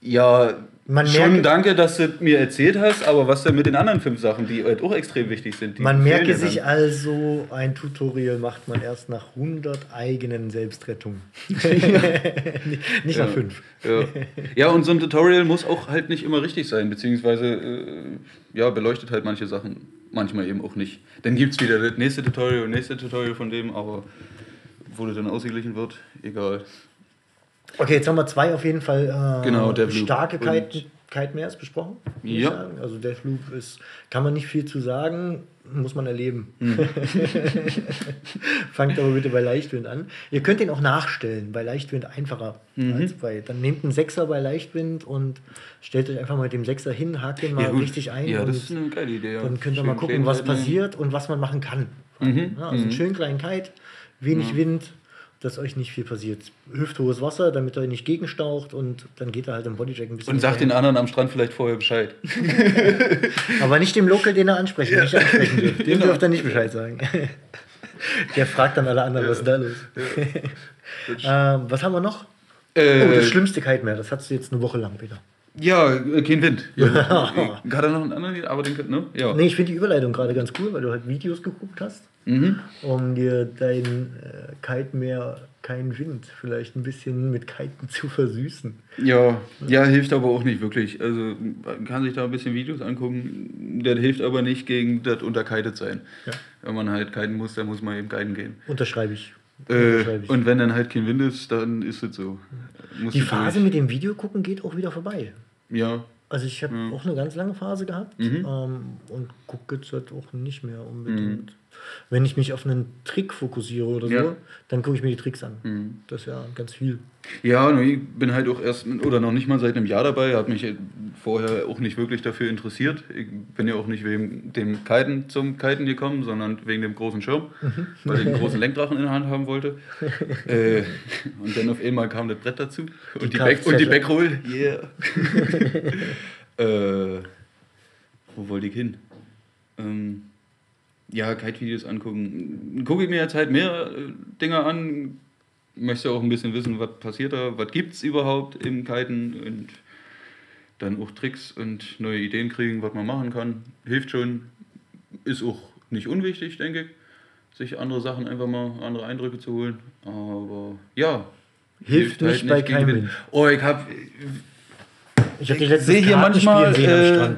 ja, Man schon merke- danke, dass du mir erzählt hast, aber was denn mit den anderen fünf Sachen, die halt auch extrem wichtig sind? Die Man merke ja dann. sich also, ein Tutorial macht man erst nach 100 eigenen Selbstrettungen. nicht nach Ja. 5. Ja. ja, und so ein Tutorial muss auch halt nicht immer richtig sein, beziehungsweise äh, ja, beleuchtet halt manche Sachen manchmal eben auch nicht. Dann gibt es wieder das nächste Tutorial und nächste Tutorial von dem, aber wo das dann ausgeglichen wird, egal. Okay, jetzt haben wir zwei auf jeden Fall äh, Genau, starke Und- Kite, Kitemares besprochen. Ja. Also Deathloop ist, kann man nicht viel zu sagen, muss man erleben. Hm. Fangt aber bitte bei Leichtwind an. Ihr könnt den auch nachstellen, bei Leichtwind einfacher Mhm. als bei. Dann nehmt einen Sechser bei Leichtwind und stellt euch einfach mal mit dem Sechser hin, hakt den mal gut. richtig ein. Ja, und das ist eine geile Idee. Ja. dann könnt ihr Schön mal gucken, was passiert und was man machen kann. Mhm, Ja, also einen schönen kleinen Kite, wenig Wind, dass euch nicht viel passiert. Hüfthohes Wasser, damit er nicht gegenstaucht und dann geht er halt im Bodyjack ein bisschen. Und sagt den anderen am Strand vielleicht vorher Bescheid. Aber nicht dem Local, den er ansprechen, nicht ansprechen dürft. Dem Genau. dürft er nicht Bescheid sagen. Der fragt dann alle anderen, was ist da los? ähm, was haben wir noch? Äh, Oh, das schlimmste Kite mehr. Das hattest du jetzt eine Woche lang wieder. Ja, äh, kein Wind. Ja. Hat er noch einen anderen, aber den ne? Ja. Nee, ich finde die Überleitung gerade ganz cool, weil du halt Videos geguckt hast, Mhm. um dir dein äh, Kite mehr kein Wind vielleicht ein bisschen mit Kiten zu versüßen. Ja, ja, hilft aber auch nicht wirklich. Also man kann sich da ein bisschen Videos angucken. Das hilft aber nicht gegen das Unterkeitet sein. Ja. Wenn man halt kiten muss, dann muss man eben kiten gehen. Unterschreibe ich. Äh, und wenn dann halt kein Wind ist, dann ist es so. Musst Die Phase durch. mit dem Video gucken geht auch wieder vorbei. Ja, Also ich habe auch eine ganz lange Phase gehabt Mhm. ähm, und gucke jetzt halt auch nicht mehr unbedingt. Wenn ich mich auf einen Trick fokussiere oder so, Ja. dann gucke ich mir die Tricks an. Mhm. Das ist ja ganz viel. Ja, ich bin halt auch erst oder noch nicht mal seit einem Jahr dabei, habe mich vorher auch nicht wirklich dafür interessiert. Ich bin ja auch nicht wegen dem Kiten zum Kiten gekommen, sondern wegen dem großen Schirm, weil ich einen großen Lenkdrachen in der Hand haben wollte. äh, und dann auf einmal kam das Brett dazu und die, Back, und die. Backroll. Yeah. äh, wo wollte ich hin? Ähm, ja, Kite-Videos angucken. Gucke ich mir jetzt halt mehr äh, Dinge an. Möchte auch ein bisschen wissen, was passiert da, was gibt es überhaupt im Kiten und dann auch Tricks und neue Ideen kriegen, was man machen kann. Hilft schon. Ist auch nicht unwichtig, denke ich, sich andere Sachen einfach mal, andere Eindrücke zu holen. Aber ja. Hilft nicht bei gegen keinem Wind. Wind. Oh, ich habe Ich ich letzte sehe hier manchmal. Äh.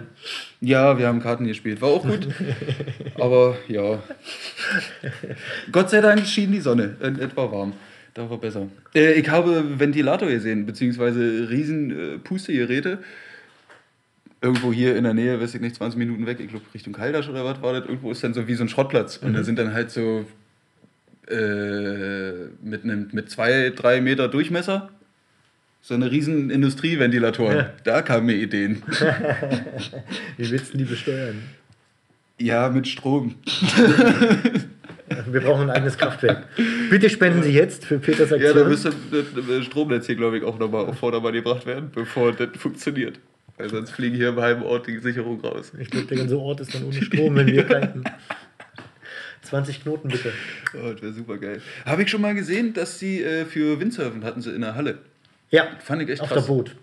Ja, wir haben Karten gespielt. War auch gut. Aber ja. Gott sei Dank schien die Sonne. In etwa warm. Da war besser. Äh, ich habe Ventilator gesehen, beziehungsweise riesen äh, Pustegeräte. Irgendwo hier in der Nähe, weiß ich nicht, 20 Minuten weg, ich glaube Richtung Kaldasch oder was war das, irgendwo ist dann so wie so ein Schrottplatz. Und da sind dann halt so äh, mit, einem, mit zwei, drei Meter Durchmesser so eine riesen Industrieventilatoren. Ja. Da kamen mir Ideen. Wie willst du die besteuern? Ja, mit Strom. Wir brauchen ein eigenes Kraftwerk. Bitte spenden Sie jetzt für Peters Ja, Aktion. da müsste das Stromnetz hier, glaube ich, auch nochmal auf Vordermann gebracht werden, bevor das funktioniert. Weil sonst fliegen hier im halben Ort die Sicherung raus. ich glaube, der ganze Ort ist dann ohne Strom, wenn wir kiten. 20 Knoten bitte. Oh, das wäre super geil. Habe ich schon mal gesehen, dass sie äh, für Windsurfen hatten sie in der Halle. Ja, Fand ich echt auf krass. der Boot.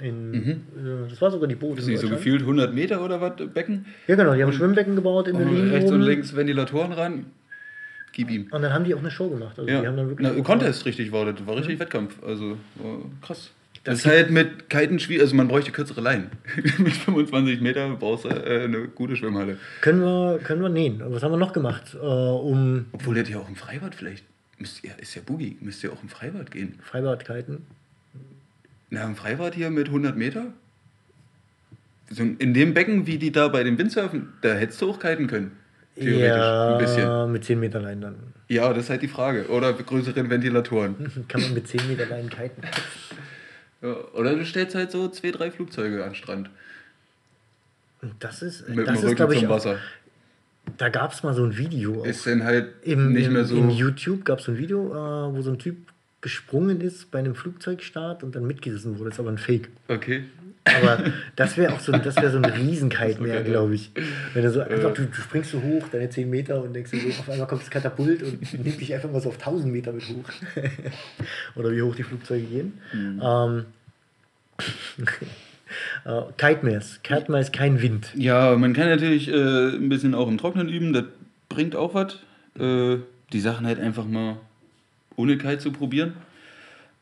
In, äh, Das war sogar die Boot. Ist nicht so gefühlt 100 Meter oder was, Becken? Ja, genau. Die haben Schwimmbecken gebaut in Und Berlin. rechts und oben. links Ventilatoren ran. Gib ihm. Und dann haben die auch eine Show gemacht. Also Ja, die haben dann wirklich Na, Contest richtig war das. War richtig Wettkampf. Also krass. Das, Das ist halt mit Kiten schwierig. Also man bräuchte kürzere Leinen. mit 25 Meter brauchst du äh, eine gute Schwimmhalle. Können wir, können wir nähen. Was haben wir noch gemacht? Äh, um Obwohl das ja auch im Freibad vielleicht. Müsst ihr, ist ja Boogie. Müsst ihr auch im Freibad gehen. Freibadkiten. Na, im Freibad hier mit 100 Meter? So in dem Becken, wie die da bei dem Windsurfen, da hättest du auch kiten können. Theoretisch. ja, Ein bisschen. mit 10 Meter Leinen dann. Ja, das ist halt die Frage. Oder mit größeren Ventilatoren. Kann man mit 10 Meter Leinen kiten. Ja, oder du stellst halt so zwei, drei Flugzeuge an den Strand. Und Das ist, Mit das dem ist Rücken ich, zum auch, Wasser. da gab es mal so ein Video. Ist dann halt Im, nicht im, mehr so. In YouTube gab es ein Video, äh, wo so ein Typ gesprungen ist bei einem Flugzeugstart und dann mitgerissen wurde. Das ist aber ein Fake. Okay. Aber das wäre auch so, das wäre so ein Riesenkite mehr, glaube ich. Wenn du so einfach, du, du springst so hoch, deine 10 Meter und denkst so, auf einmal kommt das Katapult und nimmt dich einfach mal so auf 1000 Meter mit hoch. Oder wie hoch die Flugzeuge gehen. Mhm. Ähm, äh, Kite-Mares. Kite-Mare ist kein Wind. Ja, man kann natürlich äh, ein bisschen auch im Trocknen üben, das bringt auch was. Äh, die Sachen halt einfach mal ohne Kite zu probieren.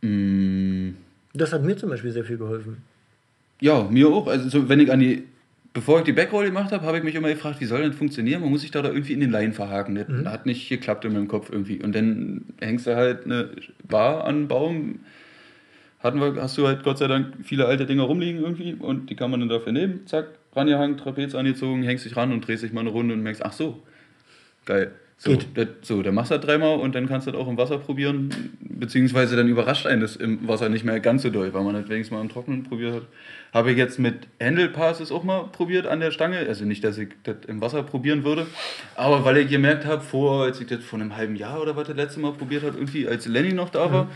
Mm, Das hat mir zum Beispiel sehr viel geholfen. ja, mir auch. Also so, wenn ich an die, bevor ich die Backroll gemacht habe, habe ich mich immer gefragt, wie soll das funktionieren? Man muss sich da, da irgendwie in den Laien verhaken. Das Mhm. hat nicht geklappt in meinem Kopf irgendwie. Und dann hängst du halt eine Bar an einen Baum. Hatten wir, hast du halt Gott sei Dank viele alte Dinger rumliegen irgendwie und die kann man dann dafür nehmen. Zack, rangehangen, Trapez angezogen, hängst dich ran und drehst dich mal eine Runde und merkst, ach so, geil. So, das, so, dann machst du das dreimal und dann kannst du das auch im Wasser probieren. Beziehungsweise dann überrascht einen das im Wasser nicht mehr ganz so doll, weil man das wenigstens mal im Trockenen probiert hat. Habe ich jetzt mit Handle Passes auch mal probiert an der Stange. Also nicht, dass ich das im Wasser probieren würde, aber weil ich gemerkt habe, vor, als ich das vor einem halben Jahr oder was das letzte Mal probiert habe, irgendwie als Lenny noch da war,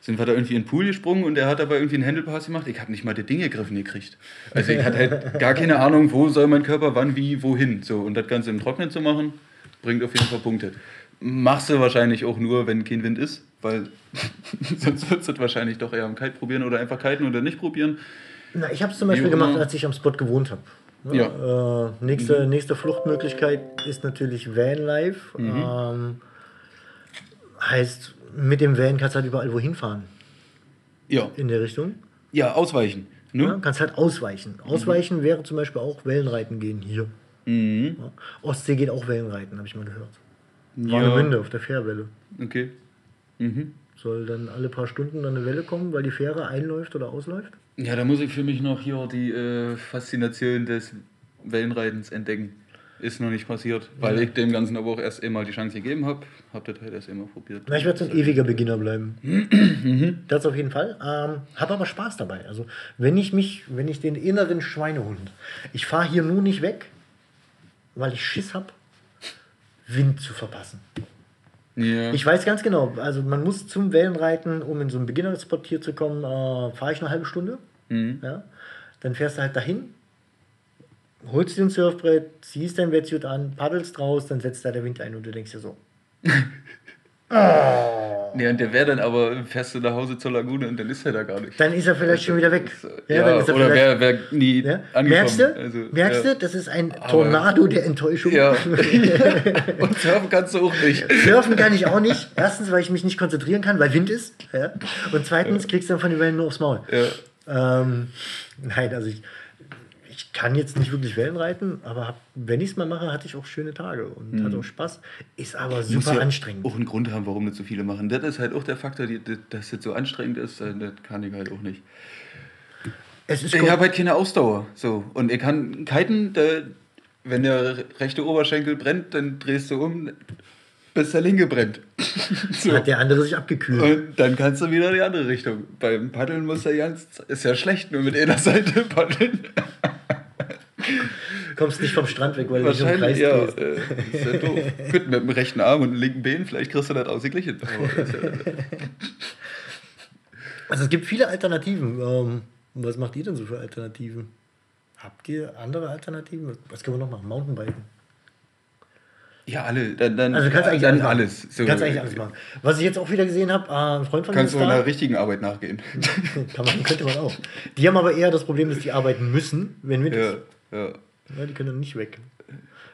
sind wir da irgendwie in den Pool gesprungen und er hat dabei irgendwie einen Handlepass gemacht. Ich habe nicht mal das Ding gegriffen gekriegt. Also ich hatte halt gar keine Ahnung, wo soll mein Körper wann, wie, wohin. So, und das Ganze im Trocknen zu machen, bringt auf jeden Fall Punkte. Machst du wahrscheinlich auch nur, wenn kein Wind ist, weil sonst würdest du wahrscheinlich doch eher am Kite probieren oder einfach kiten oder nicht probieren. Na, ich habe es zum Beispiel gemacht, als ich am Spot gewohnt habe. Ja. Äh, nächste, nächste Fluchtmöglichkeit ist natürlich Vanlife. Mhm. Ähm, heißt, mit dem Van kannst du halt überall wohin fahren Ja, in der Richtung. ja ausweichen. Ne? Ja, kannst halt ausweichen. Ausweichen wäre zum Beispiel auch Wellenreiten gehen hier. Mhm. Ja. Ostsee geht auch Wellenreiten, habe ich mal gehört. Ja. Warnemünde auf der Fährwelle. Okay. Soll dann alle paar Stunden dann eine Welle kommen, weil die Fähre einläuft oder ausläuft? Ja, da muss ich für mich noch hier die äh, Faszination des Wellenreitens entdecken. Ist noch nicht passiert, weil ich dem Ganzen aber auch erst einmal die Chance gegeben habe. Hab das halt erst einmal probiert. Na, ich werde so ein ewiger Beginner bleiben. das auf jeden Fall. Ähm, habe aber Spaß dabei. Also wenn ich mich, wenn ich den inneren Schweinehund, ich fahre hier nur nicht weg, weil ich Schiss habe, Wind zu verpassen. Ja. Ich weiß ganz genau, also man muss zum Wellenreiten, um in so einen Beginner-Spot hier zu kommen, äh, fahre ich eine halbe Stunde. Ja? Dann fährst du halt dahin, holst dir ein Surfbrett, ziehst dein Wetsuit an, paddelst raus, dann setzt da der Wind ein und du denkst dir so, Nee, und der wäre dann aber, fährst du nach Hause zur Lagune und dann ist er da gar nicht. dann ist er vielleicht schon wieder weg. Ja, dann ist er oder wäre wär nie Ja? angekommen. Merkst du? Also, Merkst ja. du, das ist ein Tornado der Enttäuschung. Ja. und surfen kannst du auch nicht. Surfen kann ich auch nicht. Erstens, weil ich mich nicht konzentrieren kann, weil Wind ist. Ja? Und zweitens kriegst du dann von den Wellen nur aufs Maul. Ja. Ähm, nein, also ich kann jetzt nicht wirklich Wellen reiten, aber hab, wenn ich es mal mache, hatte ich auch schöne Tage und hatte auch Spaß. Ist aber Muss super ja anstrengend. Auch einen Grund haben, warum nicht so viele machen. Das ist halt auch der Faktor, dass das so anstrengend ist, äh, das kann ich halt auch nicht. Es Ich habe halt keine Ausdauer. So. Und ich kann kiten, da, wenn der rechte Oberschenkel brennt, dann drehst du um, bis der linke brennt. so. hat der andere sich abgekühlt. Und dann kannst du wieder in die andere Richtung. Beim Paddeln muss er ganz, ist ja schlecht, nur mit einer Seite paddeln. Kommst nicht vom Strand weg, weil du dich im Kreis ja. drehst. Äh, ist ja doof. Gut, mit dem rechten Arm und dem linken Bein, vielleicht kriegst du das ausgeglichen. Also es gibt viele Alternativen. Ähm, was macht ihr denn so für Alternativen? Habt ihr andere Alternativen? Was können wir noch machen? Mountainbiken. ja, alle. Dann, dann, Also kannst eigentlich dann alles. So, kannst eigentlich alles machen. Was ich jetzt auch wieder gesehen habe, äh, ein Freund von mir Kannst du einer richtigen Arbeit nachgehen. Kann man, könnte man auch. Die haben aber eher das Problem, dass die arbeiten müssen, wenn Wind ja. Ja. Ja, die können dann nicht weg.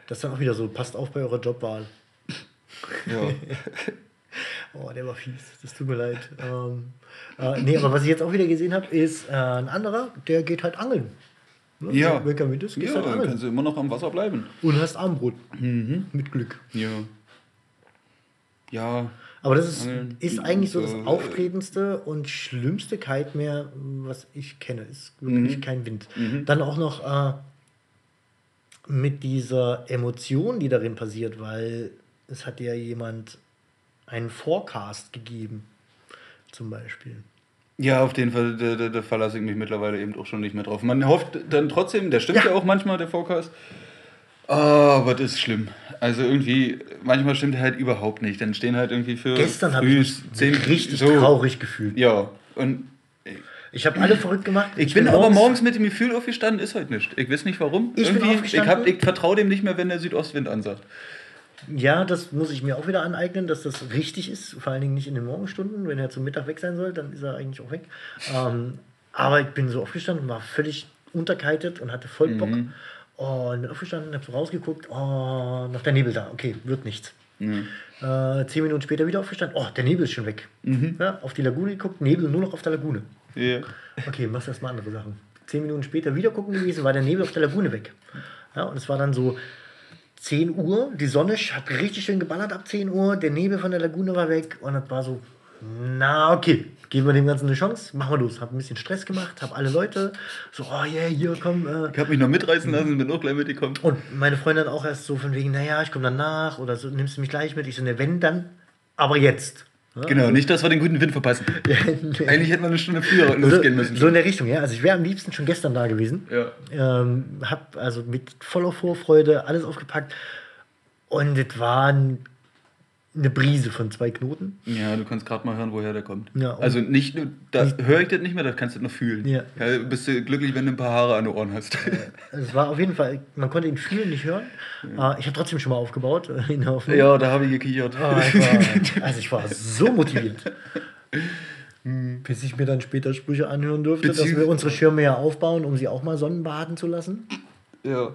Das ist dann auch wieder so, passt auf bei eurer Jobwahl. ja. Oh, der war fies. Das tut mir leid. Ähm, äh, nee, aber was ich jetzt auch wieder gesehen habe, ist äh, ein anderer, der geht halt angeln. Ne? Ja. Wenn gehst Ja, halt dann angeln. kannst du immer noch am Wasser bleiben. Und hast Armbrot. Mhm. Mit Glück. Ja. Ja. Aber das ist, Angeln, ist eigentlich so das äh, auftretendste und schlimmste Kite-Meer, was ich kenne. Ist wirklich Mhm. kein Wind. Dann auch noch äh, mit dieser Emotion, die darin passiert, weil es hat ja jemand einen Forecast gegeben, zum Beispiel. Ja, auf jeden Fall, da, da, da verlasse ich mich mittlerweile eben auch schon nicht mehr drauf. Man hofft dann trotzdem, der stimmt Ja. ja, auch manchmal, der Forecast. Aber das ist schlimm. Also irgendwie, manchmal stimmt er halt überhaupt nicht. Dann stehen halt irgendwie für Gestern habe ich mich zehn- richtig so. traurig gefühlt. Ja, und Ich habe alle verrückt gemacht. ich, bin aber morgens mit dem Gefühl aufgestanden, ist heute nicht. Ich weiß nicht warum. Ich bin Irgendwie, ich, aufgestanden. ich vertraue dem nicht mehr, wenn der Südostwind ansagt. Ja, das muss ich mir auch wieder aneignen, dass das richtig ist. Vor allen Dingen nicht in den Morgenstunden. Wenn er zum Mittag weg sein soll, dann ist er eigentlich auch weg. Ähm, aber ich bin so aufgestanden, war völlig unterkeitet und hatte voll Bock. Und bin aufgestanden, habe so rausgeguckt, oh, noch der Nebel da. Okay, wird nichts. Äh, zehn Minuten später wieder aufgestanden, oh, der Nebel ist schon weg. Ja, auf die Lagune geguckt, Nebel nur noch auf der Lagune. Ja. Okay, machst erstmal andere Sachen. Zehn Minuten später wieder gucken gewesen, war der Nebel auf der Lagune weg. Ja, und es war dann so 10 Uhr, die Sonne hat richtig schön geballert ab 10 Uhr, der Nebel von der Lagune war weg und das war so, na okay, geben wir dem Ganzen eine Chance, machen wir los. Hab ein bisschen Stress gemacht, hab alle Leute so, oh yeah, hier komm. Äh. Ich habe mich noch mitreißen lassen, bin auch gleich mitgekommen. Und meine Freundin auch erst so von wegen, naja, ich komme dann nach oder so, nimmst du mich gleich mit? Ich so, ne, wenn, dann, aber jetzt. Genau, nicht, dass wir den guten Wind verpassen. Eigentlich hätten wir eine Stunde früher so, losgehen müssen. so in der Richtung, ja. Also ich wäre am liebsten schon gestern da gewesen. Ja. Ähm, hab also mit voller Vorfreude alles aufgepackt. Und es war ein- eine Brise von zwei Knoten. Ja, du kannst gerade mal hören, woher der kommt. Ja, also nicht nur, da höre ich das nicht mehr, das kannst du noch fühlen. Ja. bist du glücklich, wenn du ein paar Haare an den Ohren hast. Es war auf jeden Fall, man konnte ihn viel nicht hören. Äh, ich habe trotzdem schon mal aufgebaut äh, in der Hoffnung. ja, da habe ich gekichert. Ich war, also ich war so motiviert. Bis ich mir dann später Sprüche anhören durfte, dass Beziehungs- wir unsere Schirme ja aufbauen, um sie auch mal sonnenbaden zu lassen. ja.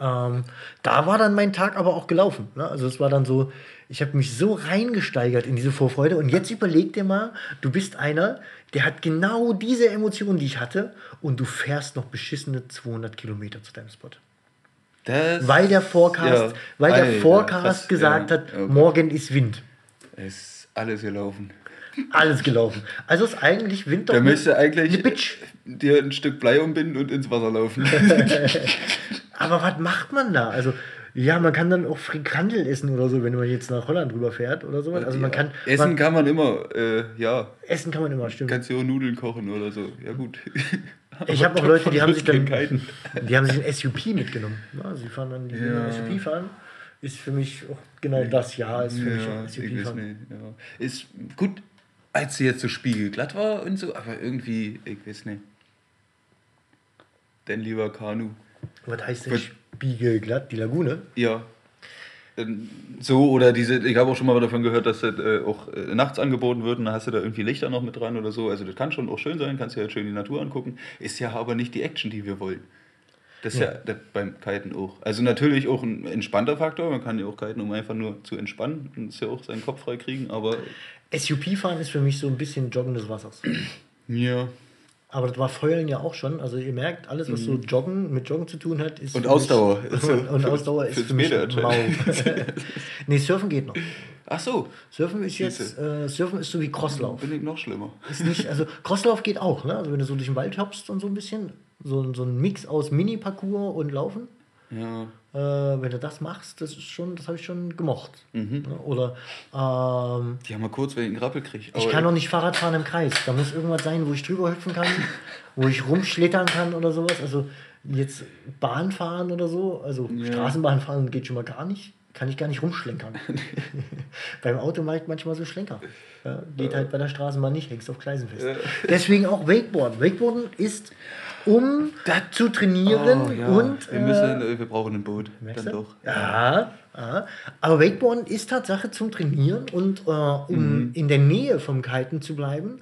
Ähm, da war dann mein Tag aber auch gelaufen. Ne? Also es war dann so, ich habe mich so reingesteigert in diese Vorfreude. Und jetzt überleg dir mal, du bist einer, der hat genau diese Emotionen, die ich hatte, und du fährst noch beschissene 200 Kilometer zu deinem Spot. Das, Weil der Forecast, ja. weil der Alter, Forecast das- gesagt ja, hat, okay. morgen ist Wind. Ist alles gelaufen. Alles gelaufen. Also ist eigentlich Winter. Der müsste eigentlich Bitch. dir ein Stück Blei umbinden und ins Wasser laufen. Aber was macht man da? Also, ja, man kann dann auch Frikandel essen oder so, wenn man jetzt nach Holland rüberfährt oder so. Also man kann. Essen man, kann man immer, äh, ja. essen kann man immer, stimmt. Kannst du auch Nudeln kochen oder so. Ja gut. Ich habe auch Leute, die haben sich dann, die haben sich ein SUP mitgenommen. Ja, sie fahren dann, die Ja. ja. SUP fahren. Ist für mich auch genau das Jahr, ist für mich Ja, auch ich SUP weiß fahren. nicht. Ja. Ist gut, als sie jetzt so spiegelglatt war und so, aber irgendwie, ich weiß nicht. Denn lieber Kanu. Was heißt denn Spiegelglatt? Die Lagune? Ja. Ähm, So, oder diese, ich habe auch schon mal davon gehört, dass das äh, auch äh, nachts angeboten wird und dann hast du da irgendwie Lichter noch mit dran oder so. Also das kann schon auch schön sein, kannst dir halt schön die Natur angucken. Ist ja aber nicht die Action, die wir wollen. Das ist ja, Ja. das beim Kiten auch. Also natürlich auch ein entspannter Faktor. Man kann ja auch kiten, um einfach nur zu entspannen und ist ja auch seinen Kopf frei kriegen. Aber SUP fahren ist für mich so ein bisschen Joggen des Wassers. ja. Aber das war Feulen ja auch schon. Also ihr merkt, alles, was so Joggen mit Joggen zu tun hat, ist. Mhm. Und Ausdauer. Mich, und, und Ausdauer ist für mich mau. nee, Surfen geht noch. Ach so, Surfen ist jetzt, äh, Surfen ist so wie Crosslauf. bin ich noch schlimmer. Ist nicht, also Crosslauf geht auch, ne? Also wenn du so durch den Wald hoppst und so ein bisschen, so, ein- so ein Mix aus Mini-Parcours und Laufen. Ja. Äh, wenn du das machst, das ist schon, das habe ich schon gemocht. Mhm. Ne? Oder ähm, Die haben mal kurz, wenn ich einen Rappel kriege. ich kann noch nicht Fahrrad fahren im Kreis. Da muss irgendwas sein, wo ich drüber hüpfen kann, wo ich rumschlittern kann oder sowas. Also jetzt Bahn fahren oder so, also Straßenbahn fahren geht schon mal gar nicht. Kann ich gar nicht rumschlenkern. Beim Auto mache ich manchmal so Schlenker. Ja, geht halt bei der Straßenbahn nicht, hängst auf Gleisen fest. Deswegen auch Wakeboarden. Wakeboarden ist, um zu trainieren Oh, ja. und. wir, äh, müssen, wir brauchen ein Boot. Dann doch. Ja, ja. Aber Wakeboarden ist Tatsache zum Trainieren und äh, um Mhm. in der Nähe vom Kiten zu bleiben,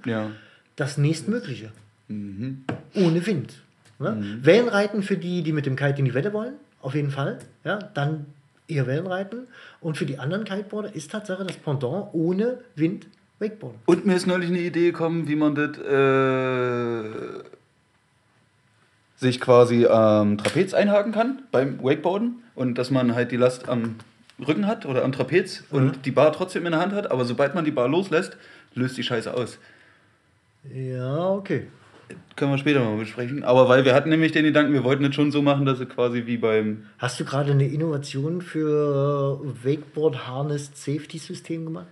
das nächstmögliche. Mhm. Ohne Wind. Ne? Wellenreiten für die, die mit dem Kite in die Wette wollen, auf jeden Fall. Ja, dann eher Wellenreiten. Und für die anderen Kiteboarder ist Tatsache das Pendant ohne Wind Wakeboarden. Und mir ist neulich eine Idee gekommen, wie man das äh, sich quasi am Trapez einhaken kann beim Wakeboarden und dass man halt die Last am Rücken hat oder am Trapez und die Bar trotzdem in der Hand hat, aber sobald man die Bar loslässt, löst die Scheiße aus. Ja, okay. Können wir später mal besprechen. Aber weil wir hatten nämlich den Gedanken, wir wollten das schon so machen, dass es quasi wie beim. Hast du gerade eine Innovation für Wakeboard Harness Safety System gemacht?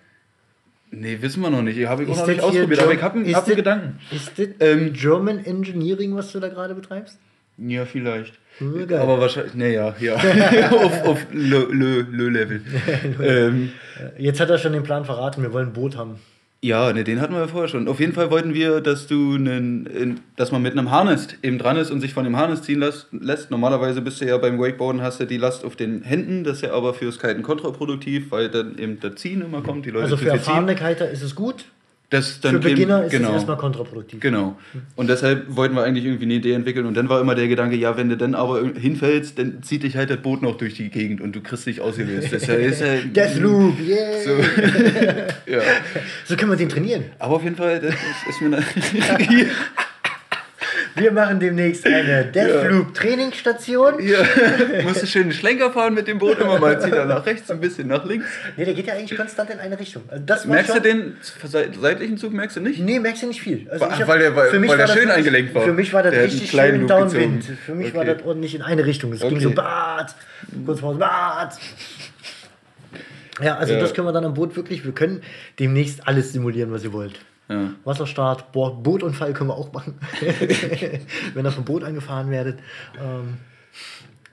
Nee, wissen wir noch nicht. Habe ich auch Ist noch das nicht ausprobiert, Germ- aber ich habe einen, hab einen Gedanken. Ist das Ähm, German Engineering, was du da gerade betreibst? Ja, vielleicht. Ja, geil. Aber wahrscheinlich, naja, ja. auf auf Lö-Level. ähm, Jetzt hat er schon den Plan verraten, wir wollen ein Boot haben. Ja, ne, den hatten wir ja vorher schon. Auf jeden Fall wollten wir, dass du einen, in, dass man mit einem Harness eben dran ist und sich von dem Harness ziehen lässt. lässt. Normalerweise bist du ja beim Wakeboarden, hast du die Last auf den Händen. Das ist ja aber fürs Kiten kontraproduktiv, weil dann eben das Ziehen immer kommt. Die Leute Also für erfahrene Kiter ist es gut, Das dann für Beginner eben, ist genau. es erstmal kontraproduktiv. Genau. Und deshalb wollten wir eigentlich irgendwie eine Idee entwickeln. Und dann war immer der Gedanke, ja, wenn du dann aber hinfällst, dann zieht dich halt das Boot noch durch die Gegend und du kriegst dich ausgelöst. Das ist ja, ja, Deathloop, yeah! So. So. ja. können wir den trainieren. Aber auf jeden Fall, das ist, ist mir. Wir machen demnächst eine Deathloop-Trainingsstation. ja. Musst du schön einen Schlenker fahren mit dem Boot, immer mal zieht er nach rechts, ein bisschen nach links. Nee, der geht ja eigentlich konstant in eine Richtung. Also das Merkst du den se- seitlichen Zug, merkst du nicht? Nee, merkst du nicht viel. Also Weil- ich hab- weil der- weil- für mich weil war der das schön eingelenkt war. Für mich war das Der richtig schön Loop Downwind. gezogen. Für mich Okay. war das ordentlich in eine Richtung. Es ging Okay. so Bad, kurz vor Bad. Ja, also Ja. das können wir dann am Boot wirklich, wir können demnächst alles simulieren, was ihr wollt. Ja. Wasserstart, Bo Bootunfall können wir auch machen, wenn ihr vom Boot angefahren werdet. Ähm,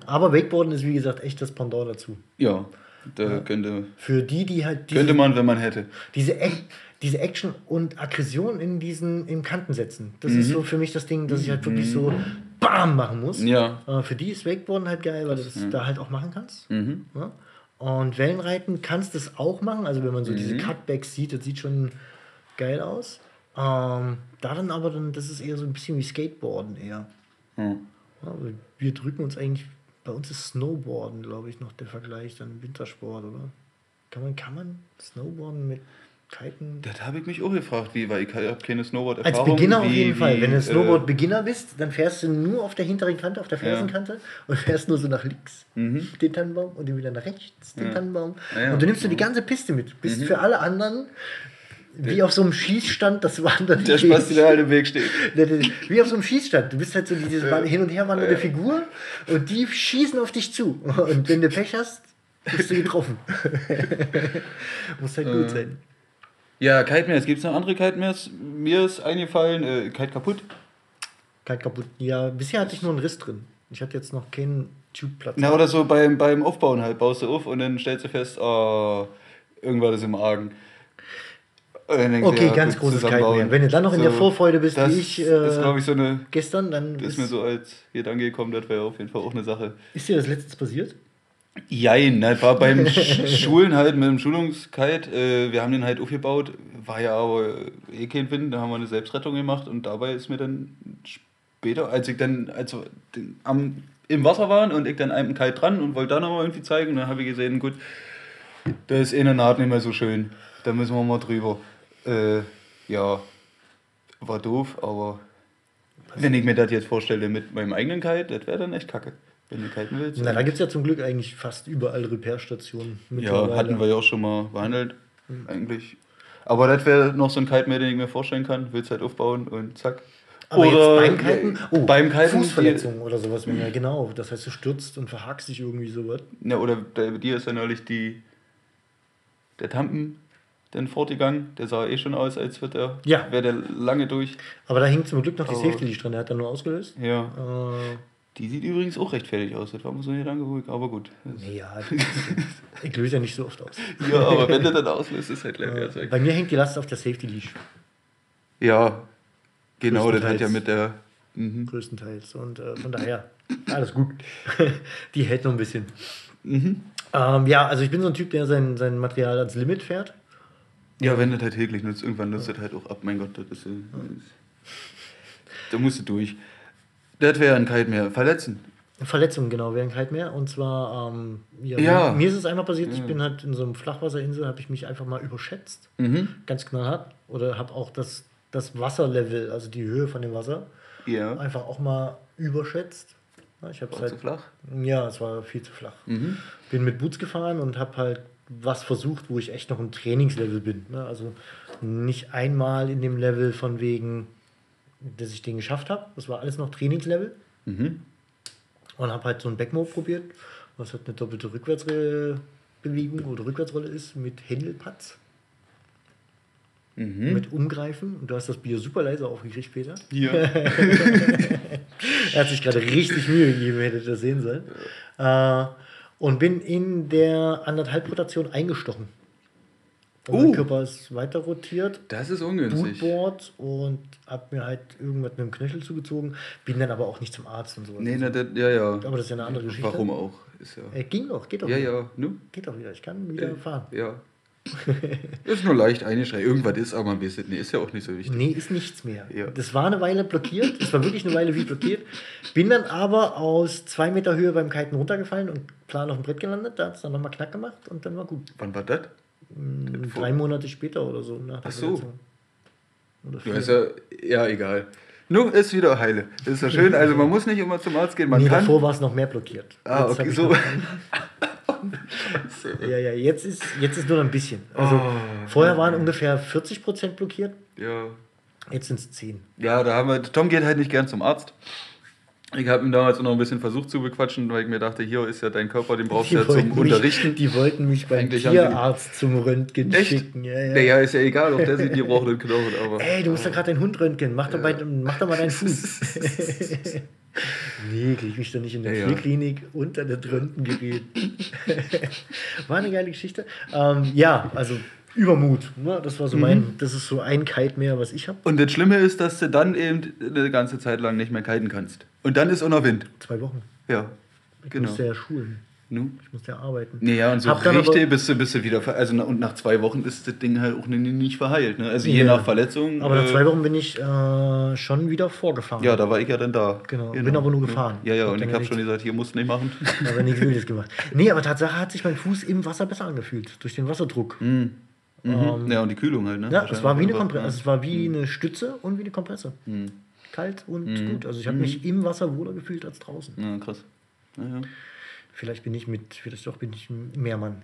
aber Wakeboarden ist wie gesagt echt das Pendant dazu. Ja, da könnte, Für die, die halt diese, könnte man, wenn man hätte. diese, diese Action und Aggression in diesen in Kanten setzen. Das ist so für mich das Ding, dass ich halt wirklich so BAM machen muss. Ja. Äh, für die ist Wakeboarden halt geil, weil du das da halt auch machen kannst. Mhm. Ja? Und Wellenreiten kannst du es auch machen. Also wenn man so Mhm. diese Cutbacks sieht, das sieht schon geil aus. Ähm, da dann aber dann, das ist eher so ein bisschen wie Skateboarden eher. Ja. Ja, wir- wir drücken uns eigentlich, bei uns ist Snowboarden, glaube ich, noch der Vergleich, dann Wintersport, oder? Kann man, kann man Snowboarden mit Kiten? Das habe ich mich auch gefragt, wie, weil ich habe keine Als Snowboard-Erfahrung. Beginner auf wie, jeden Fall. wie, Wenn du äh, Snowboard-Beginner bist, dann fährst du nur auf der hinteren Kante, auf der Fersenkante und fährst nur so nach links den Tannenbaum und dann wieder nach rechts den Ja. Tannenbaum. Ja, ja. Und du nimmst du die ganze Piste mit. Bist für alle anderen wie auf so einem Schießstand, das wandert Der Spaß, der halt im Weg steht. Wie auf so einem Schießstand. Du bist halt so diese ja. hin und her wandernde Figur und die schießen auf dich zu. Und wenn du Pech hast, bist du getroffen. Muss halt gut sein. Ja, Kite Meers. Gibt es noch andere Kite Meers? Mir ist eingefallen, äh, Kite kaputt. Kite kaputt. Ja, bisher hatte ich nur einen Riss drin. Ich hatte jetzt noch keinen Tube-Platz. Na, oder so beim, beim Aufbauen halt. Baust du auf und dann stellst du fest, oh, irgendwas ist im Argen. Okay, ja, ganz großes Kite Wenn du dann noch in der Vorfreude bist, das, wie ich äh, das ist, ich, so eine, gestern, dann. Das ist mir so als Gedanke gekommen, das wäre auf jeden Fall auch eine Sache. Ist dir das letztes passiert? Jein, ne, war beim Schulen halt mit dem Schulungskite. Äh, wir haben den halt aufgebaut, war ja aber eh kein Wind, da haben wir eine Selbstrettung gemacht und dabei ist mir dann später, als ich dann also am, im Wasser war und ich dann einem Kite dran und wollte da noch mal irgendwie zeigen, dann habe ich gesehen, gut, da ist in der Naht nicht mehr so schön, da müssen wir mal drüber. Äh, ja, war doof, aber wenn ich mir das jetzt vorstelle mit meinem eigenen Kite, das wäre dann echt kacke. Wenn du kiten willst. Na, da gibt es ja zum Glück eigentlich fast überall Repair-Stationen. Ja, hatten wir ja auch schon mal behandelt, mhm. eigentlich. Aber das wäre noch so ein Kite mehr, den ich mir vorstellen kann. Willst halt aufbauen und zack. Aber oder beim Kiten, oh, beim Kiten Fußverletzung oder sowas. Wenn ja, genau. Das heißt, du stürzt und verhakst dich irgendwie sowas. Ja, oder bei dir ist ja neulich die, der Tampen dann fortgegangen. Der sah eh schon aus, als wird er, ja. wäre der lange durch. Aber da hing zum Glück noch die Safety Leash dran. Der hat dann nur ausgelöst. Ja. Äh, die sieht übrigens auch recht fertig aus. Das war mir so nicht angeguckt, aber gut. Ja, ich löse ja nicht so oft aus. ja, aber wenn du dann auslöst, ist halt leider äh, Bei mir hängt die Last auf der Safety Leash. Ja, genau, das hat ja mit der. Mhm. Größtenteils. Und äh, von daher, alles gut. die hält noch ein bisschen. Mhm. Ähm, ja, also ich bin so ein Typ, der sein, sein Material ans Limit fährt. Ja, wenn das halt täglich nutzt, irgendwann nutzt ja. das halt auch ab. Mein Gott, das ist. Äh, da musst du durch. Das wäre ein Kite mehr. Verletzen. Verletzung, genau, wäre ein Kite mehr. Und zwar, ähm, ja, ja. Mir, ist es einmal passiert, ich bin halt in so einem Flachwasserinsel, habe ich mich einfach mal überschätzt. Mhm. Ganz knallhart. Oder habe auch das, das Wasserlevel, also die Höhe von dem Wasser, ja. einfach auch mal überschätzt. Ich war halt, zu flach? Ja, es war viel zu flach. Mhm. Bin mit Boots gefahren und habe halt was versucht, wo ich echt noch im Trainingslevel bin. Ne? Also nicht einmal in dem Level von wegen, dass ich den geschafft habe. Das war alles noch Trainingslevel. Mhm. Und habe halt so ein Backmove probiert, was halt eine doppelte Rückwärtsbewegung oder Rückwärtsrolle ist mit Händelpatz. Mhm. Mit Umgreifen. Und du hast das Bier super leise aufgekriegt, Peter. Ja. er hat sich gerade richtig Mühe gegeben, hättet ihr das sehen sollen. Äh, und bin in der anderthalb Rotation eingestochen. Und uh. mein Körper ist weiter rotiert. Das ist ungünstig. Bootboard und hab mir halt irgendwas mit dem Knöchel zugezogen. Bin dann aber auch nicht zum Arzt und so. Nee, na, das, ja, ja. Aber das ist ja eine andere Geschichte. Warum auch? Ist ja. Äh, ging doch, geht doch. Ja, wieder. ja, nu? Geht doch wieder. Ich kann wieder äh, fahren. Ja. ist nur leicht eingeschränkt. Irgendwas ist, aber man weiß es. Nee, ist ja auch nicht so wichtig. Nee, ist nichts mehr. Ja. Das war eine Weile blockiert. Das war wirklich eine Weile wie blockiert. Bin dann aber aus zwei Meter Höhe beim Kiten runtergefallen und plan auf dem Brett gelandet. Da hat es dann nochmal Knack gemacht und dann war gut. Wann war das? Hm, drei Monate später oder so. Nach Ach so. Oder ja, ist ja, ja, egal. Nun ist wieder heile. Das ist ja schön. Also man muss nicht immer zum Arzt gehen. Man nee, kann. davor war es noch mehr blockiert. Ah, jetzt okay, so. ja, ja, jetzt ist, jetzt ist nur ein bisschen. Also oh, vorher waren ungefähr 40% blockiert. Ja. Jetzt sind es 10. Ja, da haben wir. Tom geht halt nicht gern zum Arzt. Ich habe ihn damals noch ein bisschen versucht zu bequatschen, weil ich mir dachte, hier ist ja dein Körper, den brauchst du ja zum mich, Unterrichten. Die wollten mich beim Eigentlich Tierarzt zum Röntgen Echt? schicken. Ja, ja. Naja, ist ja egal, ob der sieht, die braucht einen Knochen. Aber, Ey, du musst doch gerade deinen Hund röntgen. Mach doch, ja. bei, mach doch mal deinen Fuß. nee, krieg mich doch nicht in der ja, Tierklinik unter das Röntgengerät. War eine geile Geschichte. Ähm, ja, also Übermut. Ne? Das war so mein, mhm. das ist so ein Kite mehr, was ich habe. Und das Schlimme ist, dass du dann eben eine ganze Zeit lang nicht mehr kiten kannst. Und dann ist auch noch Wind. Zwei Wochen. Ja. Ich genau. musste ja schulen. Nu? Ich musste ja arbeiten. Nee, ja, und so Hab richtig bist du, bist du wieder. Also, und nach zwei Wochen ist das Ding halt auch nicht verheilt. Ne? Also je ja. nach Verletzung. Aber nach äh, zwei Wochen bin ich äh, schon wieder vorgefahren. Ja, da war ich ja dann da. Genau. genau. Bin aber nur gefahren. Ja, ja, und ich habe schon gesagt, hier musst du nicht machen. Aber nichts Wildes gemacht. Nee, aber Tatsache hat sich mein Fuß im Wasser besser angefühlt. Durch den Wasserdruck. Mhm. Mhm. Ähm, ja, und die Kühlung halt, ne? Ja, es war wie eine Kompresse. Also es war wie mhm. eine Stütze und wie eine Kompresse. Mhm. Kalt und mhm. gut. Also ich habe mich im Wasser wohler gefühlt als draußen. Ja, krass. Ja, ja. Vielleicht bin ich mit, vielleicht doch bin ich mehr Mann.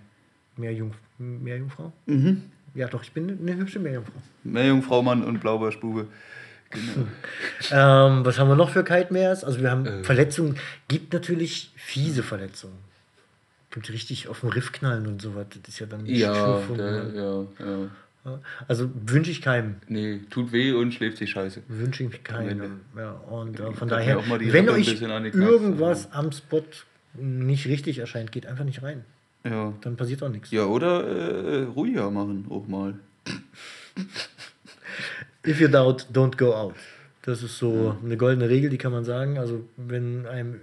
Mehr, Jung, mehr Jungfrau? Mhm. Ja, doch, ich bin eine hübsche Meerjungfrau. Meerjungfrau, Mann und Blaubeerspube. Genau. Ähm, was haben wir noch für Kaltmeers? Also wir haben Äh. Verletzungen. Gibt natürlich fiese Verletzungen. Gibt richtig auf dem Riff knallen und sowas. Das ist ja dann Ja, der, ne? ja, ja. Ja. Also wünsche ich keinem. Nee, tut weh und schläft sich scheiße. Wünsche ich keinem. Ja, und äh, von daher, auch mal die wenn Rippe euch irgendwas am Spot nicht richtig erscheint, geht einfach nicht rein. Ja. Dann passiert auch nichts. Ja, oder äh, ruhiger machen auch mal. If you doubt, don't go out. Das ist so eine goldene Regel, die kann man sagen. Also wenn einem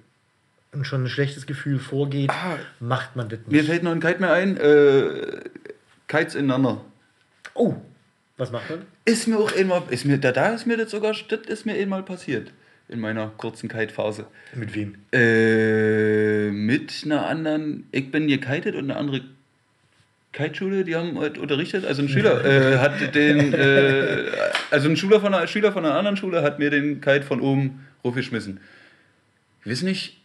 schon ein schlechtes Gefühl vorgeht, Ah. macht man das Mir nicht. fällt noch ein Kite mehr ein. Äh, Kites ineinander. Oh, was macht man? Ist mir auch einmal, ist mir, da, da ist mir das sogar, das ist mir einmal passiert. In meiner kurzen Kite-Phase. Mit wem? Äh, mit einer anderen, ich bin gekitet und eine andere Kiteschule, die haben heute unterrichtet, also ein Schüler äh, hat den, äh, also ein Schüler von, einer, Schüler von einer anderen Schule hat mir den Kite von oben raufgeschmissen. Ich weiß nicht,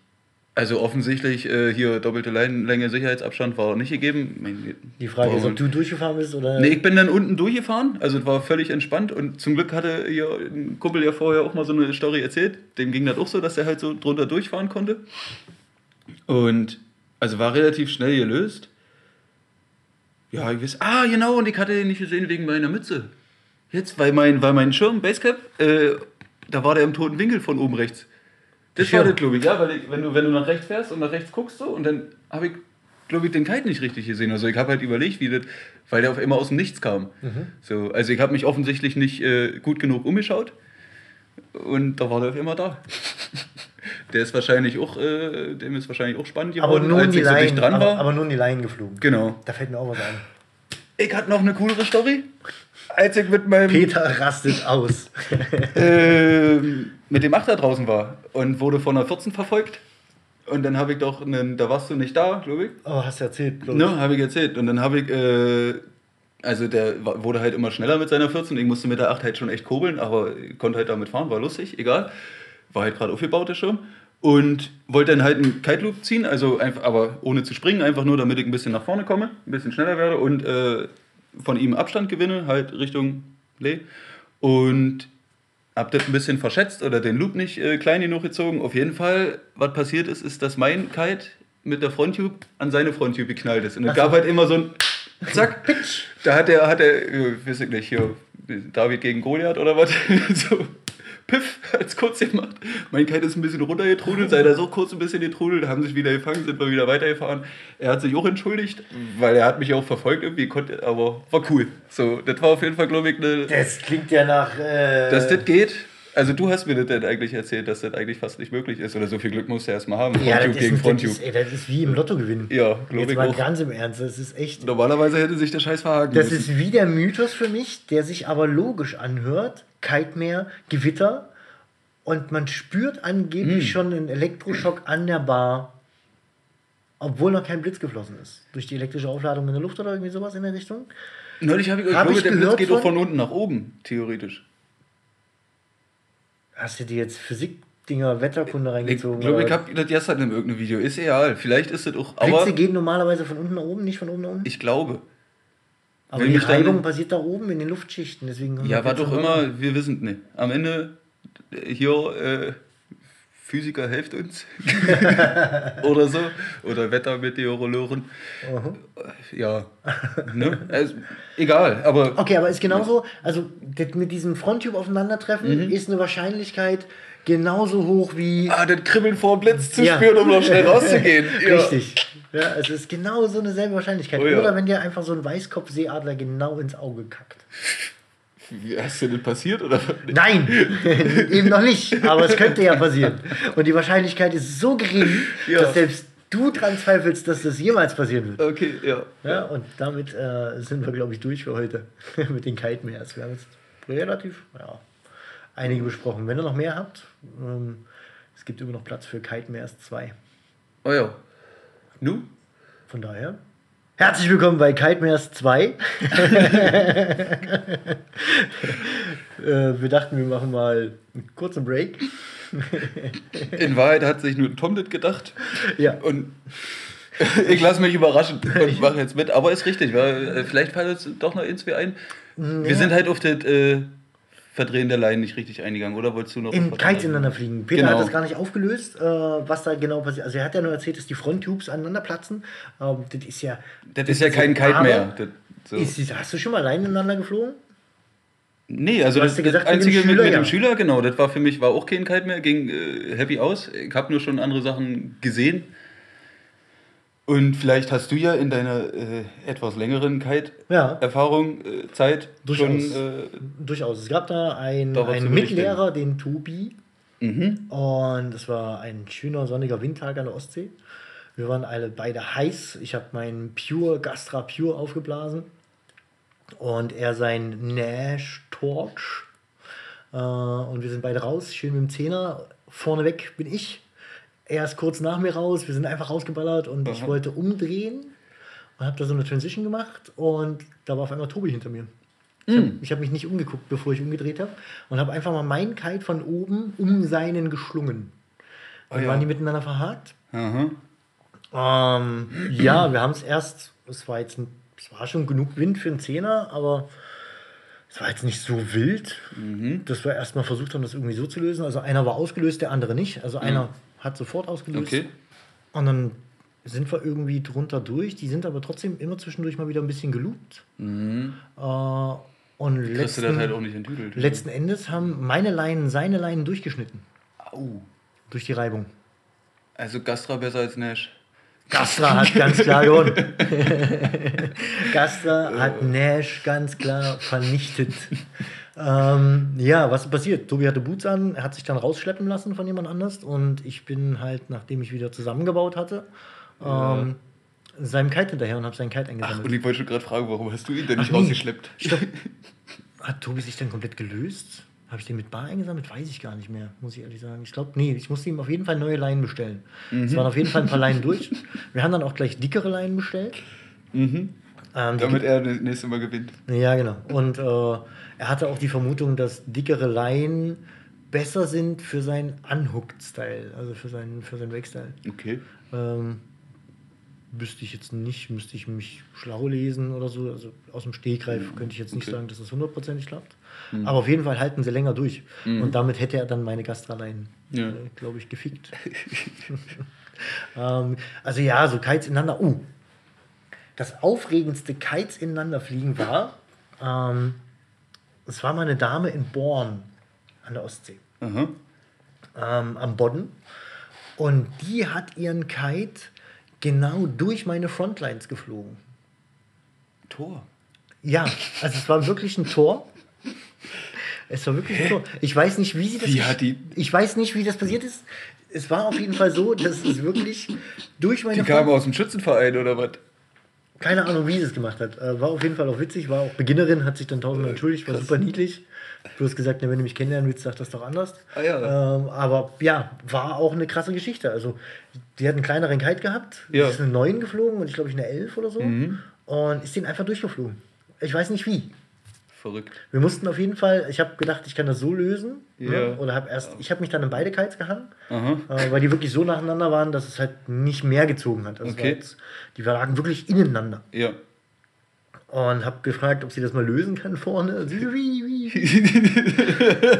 also offensichtlich äh, hier doppelte Länge Sicherheitsabstand war nicht gegeben. Die Frage ist, ob du durchgefahren bist oder. Nee, ich bin dann unten durchgefahren, also es war völlig entspannt und zum Glück hatte hier ein Kumpel ja vorher auch mal so eine Story erzählt. Dem ging das auch so, dass er halt so drunter durchfahren konnte. Und also war relativ schnell gelöst. Ja, ich weiß, ah genau, und ich hatte den nicht gesehen wegen meiner Mütze. Jetzt, weil mein, weil mein Schirm, Basecap, äh, da war der im toten Winkel von oben rechts. Das Schirm. war das, glaube ich, ja, weil ich, wenn, du, wenn du nach rechts fährst und nach rechts guckst so und dann habe ich, glaube ich, den Kite nicht richtig gesehen. Also ich habe halt überlegt, wie das, weil der auf immer aus dem Nichts kam. So, also ich habe mich offensichtlich nicht äh, gut genug umgeschaut und da war der auf immer da. der ist wahrscheinlich auch, äh, dem ist wahrscheinlich auch spannend aber geworden, nur in als die ich so dicht dran aber, war. aber nur in die Leinen geflogen. genau. Da fällt mir auch was ein. Ich hatte noch eine coolere Story. Als ich mit meinem Peter rastet aus. ähm, mit dem Achter draußen war und wurde von einer 14 verfolgt. Und dann habe ich doch, einen, da warst du nicht da, glaube ich. Oh, hast du erzählt, glaub ich. Ne, habe ich erzählt. Und dann habe ich, äh, also der wurde halt immer schneller mit seiner 14. Ich musste mit der 8 halt schon echt kurbeln, aber konnte halt damit fahren, war lustig, egal. War halt gerade aufgebaut, der Schirm. Und wollte dann halt einen Kite Loop ziehen, also einfach, aber ohne zu springen, einfach nur, damit ich ein bisschen nach vorne komme, ein bisschen schneller werde und äh, von ihm Abstand gewinne, halt Richtung Lee. Und hab das ein bisschen verschätzt oder den Loop nicht äh, klein genug gezogen. Auf jeden Fall, was passiert ist, ist, dass mein Kite mit der Fronttube an seine Fronttube geknallt ist. Und es gab halt immer so ein Zack, Da hat er, hat er, äh, weiß ich nicht, hier, David gegen Goliath oder was, so, Piff, hat's kurz gemacht. Mein Kite ist ein bisschen runtergetrudelt, sei da so kurz ein bisschen getrudelt, haben sich wieder gefangen, sind wir wieder weitergefahren. Er hat sich auch entschuldigt, weil er hat mich auch verfolgt irgendwie, konnte, aber war cool. So, das war auf jeden Fall, glaube ich, eine, Das klingt ja nach. Äh, dass das geht. Also du hast mir das denn eigentlich erzählt, dass das eigentlich fast nicht möglich ist oder so viel Glück musst du erstmal haben. ja, das Fronttube ist, gegen das, Fronttube. ist, ey, das ist wie im Lotto gewinnen. Ja, glaub Jetzt ich mal auch. ganz im Ernst, das ist echt. Normalerweise hätte sich der Scheiß verhaken Das müssen. ist wie der Mythos für mich, der sich aber logisch anhört. Kitemeer, Gewitter und man spürt angeblich Hm. schon einen Elektroschock an der Bar, obwohl noch kein Blitz geflossen ist. Durch die elektrische Aufladung in der Luft oder irgendwie sowas in der Richtung. Neulich habe ich, ich Hab glaube, ich der Blitz geht auch von- von unten nach oben, theoretisch. Hast du dir jetzt Physik-Dinger, Wetterkunde Ich reingezogen? glaube, ich habe das gestern in irgendeinem Video. Ist egal. Vielleicht ist das auch. Blitze Aber gehen normalerweise von unten nach oben, nicht von oben nach unten. ich glaube. aber will die mich dann- Reibung passiert da oben in den Luftschichten. Deswegen Ja, war doch immer, wir wissen nicht. Am Ende, äh, hier, äh, Physiker helft uns. Oder so. Oder Wettermeteorologen. Äh, Ja. Ne? Also, egal, aber. Okay, aber ist genauso, also das mit diesem Fronttube aufeinandertreffen Mhm. ist eine Wahrscheinlichkeit genauso hoch wie. Ah, das Kribbeln vor dem Blitz zu Ja. spüren, um noch schnell rauszugehen. Ja. Richtig. Ja, es ist genau so eine selbe Wahrscheinlichkeit. Oh ja. Oder wenn dir einfach so ein Weißkopfseeadler genau ins Auge kackt. Wie, Hast dir das passiert? Oder? Nein, eben noch nicht, aber es könnte ja passieren. Und die Wahrscheinlichkeit ist so gering, Ja. dass selbst du dran zweifelst, dass das jemals passieren wird. Okay, ja. Ja, und damit äh, sind wir, glaube ich, durch für heute mit den Kite-Meers. Wir haben jetzt relativ ja, einige besprochen. Wenn ihr noch mehr habt, ähm, es gibt immer noch Platz für Kite-Meers 2. Oh ja. Nu? Von daher, herzlich willkommen bei Kite-Meers 2. äh, wir dachten, wir machen mal einen kurzen Break. In Wahrheit hat sich nur Tom das gedacht. Ja. Und ich lasse mich überraschen und mache jetzt mit. Aber ist richtig, weil äh, vielleicht fällt uns doch noch irgendwie ein. Wir sind halt auf das äh, Verdrehen der Leinen nicht richtig eingegangen, oder wolltest du noch? Im Kites ineinander fliegen. Peter Genau. hat das gar nicht aufgelöst, äh, was da genau passiert. Also er hat ja nur erzählt, dass die Fronttubes aneinander platzen. Ähm, das ist ja. Das ist ja kein Kite mehr. Das, so. Ist, hast du schon mal allein ineinander geflogen? Nee, also das, gesagt, das mit dem einzige mit, Schüler, mit dem ja. Schüler, genau, das war für mich, war auch kein Kite mehr, ging äh, happy aus. Ich habe nur schon andere Sachen gesehen. Und vielleicht hast du ja in deiner äh, etwas längeren Ja. Kite-Erfahrung, äh, Zeit, Durchaus. schon. Äh, Durchaus. Es gab da einen. Mitlehrer, den Tobi. mhm. Und es war ein schöner sonniger Windtag an der Ostsee. Wir waren alle beide heiß. Ich habe meinen Pure Gastra Pure aufgeblasen und er sein Nash Torch. Äh, und wir sind beide raus, schön mit dem Zehner. Vorneweg bin ich. Er ist kurz nach mir raus. Wir sind einfach rausgeballert und ich Aha. wollte umdrehen und habe da so eine Transition gemacht und da war auf einmal Tobi hinter mir. Ich habe hab mich nicht umgeguckt, bevor ich umgedreht habe und habe einfach mal meinen Kite von oben um seinen geschlungen. Dann ja. waren die miteinander verhakt. Ähm, ja, wir haben es erst, es war jetzt ein, es war schon genug Wind für einen Zehner, aber es war jetzt nicht so wild, dass wir erstmal versucht haben, das irgendwie so zu lösen. Also einer war ausgelöst, der andere nicht. Also einer hat sofort ausgelöst. Okay. Und dann sind wir irgendwie drunter durch. Die sind aber trotzdem immer zwischendurch mal wieder ein bisschen geloopt. Äh, und du das letzten, halt auch nicht enttüdelt. letzten Endes haben meine Leinen seine Leinen durchgeschnitten. Au. Durch die Reibung. Also Gastra besser als Nash. Gastra hat ganz klar gewonnen. Gastra hat Nash ganz klar vernichtet. Ähm, ja, was passiert? Tobi hatte Boots an, er hat sich dann rausschleppen lassen von jemand anders und ich bin halt, nachdem ich wieder zusammengebaut hatte, ähm, seinem Kite hinterher und habe seinen Kite Ach, eingesammelt. und ich wollte schon gerade fragen, warum hast du ihn denn Ach, nicht nee. rausgeschleppt? Stopp. Hat Tobi sich dann komplett gelöst? Habe ich den mit Bar eingesammelt? Weiß ich gar nicht mehr, muss ich ehrlich sagen. Ich glaube, nee, ich musste ihm auf jeden Fall neue Leinen bestellen. Es waren auf jeden Fall ein paar Leinen durch. Wir haben dann auch gleich dickere Leinen bestellt. Ähm, Damit er das nächste Mal gewinnt. ja, genau. Und äh, er hatte auch die Vermutung, dass dickere Leinen besser sind für seinen Unhooked-Style, also für seinen, für seinen Wake-Style. Okay. Ähm, wüsste ich jetzt nicht, müsste ich mich schlau lesen oder so. Also aus dem Stegreif könnte ich jetzt nicht Okay. sagen, dass das hundertprozentig klappt. Aber auf jeden Fall halten sie länger durch. Und damit hätte er dann meine Gastraleien, Ja. äh, glaube ich, gefickt. ähm, also ja, so Kites ineinander. Uh, das aufregendste Kites ineinander fliegen war, ähm, es war mal eine Dame in Born an der Ostsee Aha. ähm, am Bodden. Und die hat ihren Kite genau durch meine Frontlines geflogen. Tor. Ja, also es war wirklich ein Tor. Es war wirklich ein Tor. Ich weiß nicht, wie sie das. Wie hat die- Ich weiß nicht, wie das passiert ist. Es war auf jeden Fall so, dass es wirklich durch meine Die kamen aus dem Schützenverein oder was? Keine Ahnung, wie sie es gemacht hat. Äh, War auf jeden Fall auch witzig, war auch Beginnerin, hat sich dann tausendmal entschuldigt, war super niedlich. Du hast gesagt, na, wenn du mich kennenlernen willst, sag das doch anders. Ah, ja. ähm, aber ja, war auch eine krasse Geschichte. Also, die hat einen kleineren Kite gehabt, Ja. Mhm. ist eine 9 geflogen und ich glaube, ich eine 11 oder so. Und ist den einfach durchgeflogen. Ich weiß nicht wie. Verrückt. Wir mussten auf jeden Fall, ich habe gedacht, ich kann das so lösen. Ja. Ne? Oder habe erst, ich habe mich dann in beide Kites gehangen, äh, weil die wirklich so nacheinander waren, dass es halt nicht mehr gezogen hat. Also Okay. war jetzt, die lagen wirklich ineinander. Ja. Und habe gefragt, ob sie das mal lösen kann vorne. Und sie wie, wie.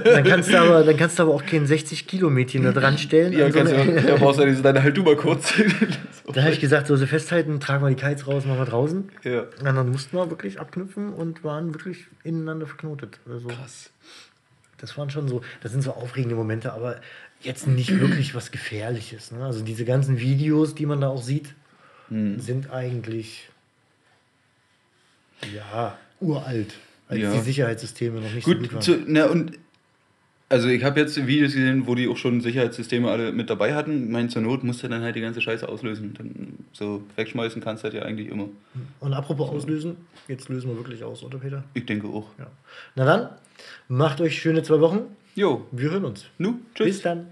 Dann, kannst du aber, dann kannst du aber auch kein 60 Kilo Mädchen da dran stellen. Ja, so kannst du, da brauchst du diese, dann halt du mal kurz. da habe ich gesagt, so, so festhalten, tragen wir die Kites raus, machen wir draußen. ja. Und dann mussten wir wirklich abknüpfen und waren wirklich ineinander verknotet. Also, Krass. das waren schon so, das sind so aufregende Momente, aber jetzt nicht wirklich was Gefährliches. Ne? Also diese ganzen Videos, die man da auch sieht, Hm. sind eigentlich ja uralt, als Ja. die Sicherheitssysteme noch nicht so gut Gut, waren. zu, na und also ich habe jetzt Videos gesehen, wo die auch schon Sicherheitssysteme alle mit dabei hatten. Mein zur Not musst du dann halt die ganze Scheiße auslösen. Dann so wegschmeißen kannst du halt ja eigentlich immer. Und apropos auslösen, jetzt lösen wir wirklich aus, oder Peter? Ich denke auch. Ja. Na dann, macht euch schöne zwei Wochen. Jo, Wir hören uns. nu, tschüss. Bis dann.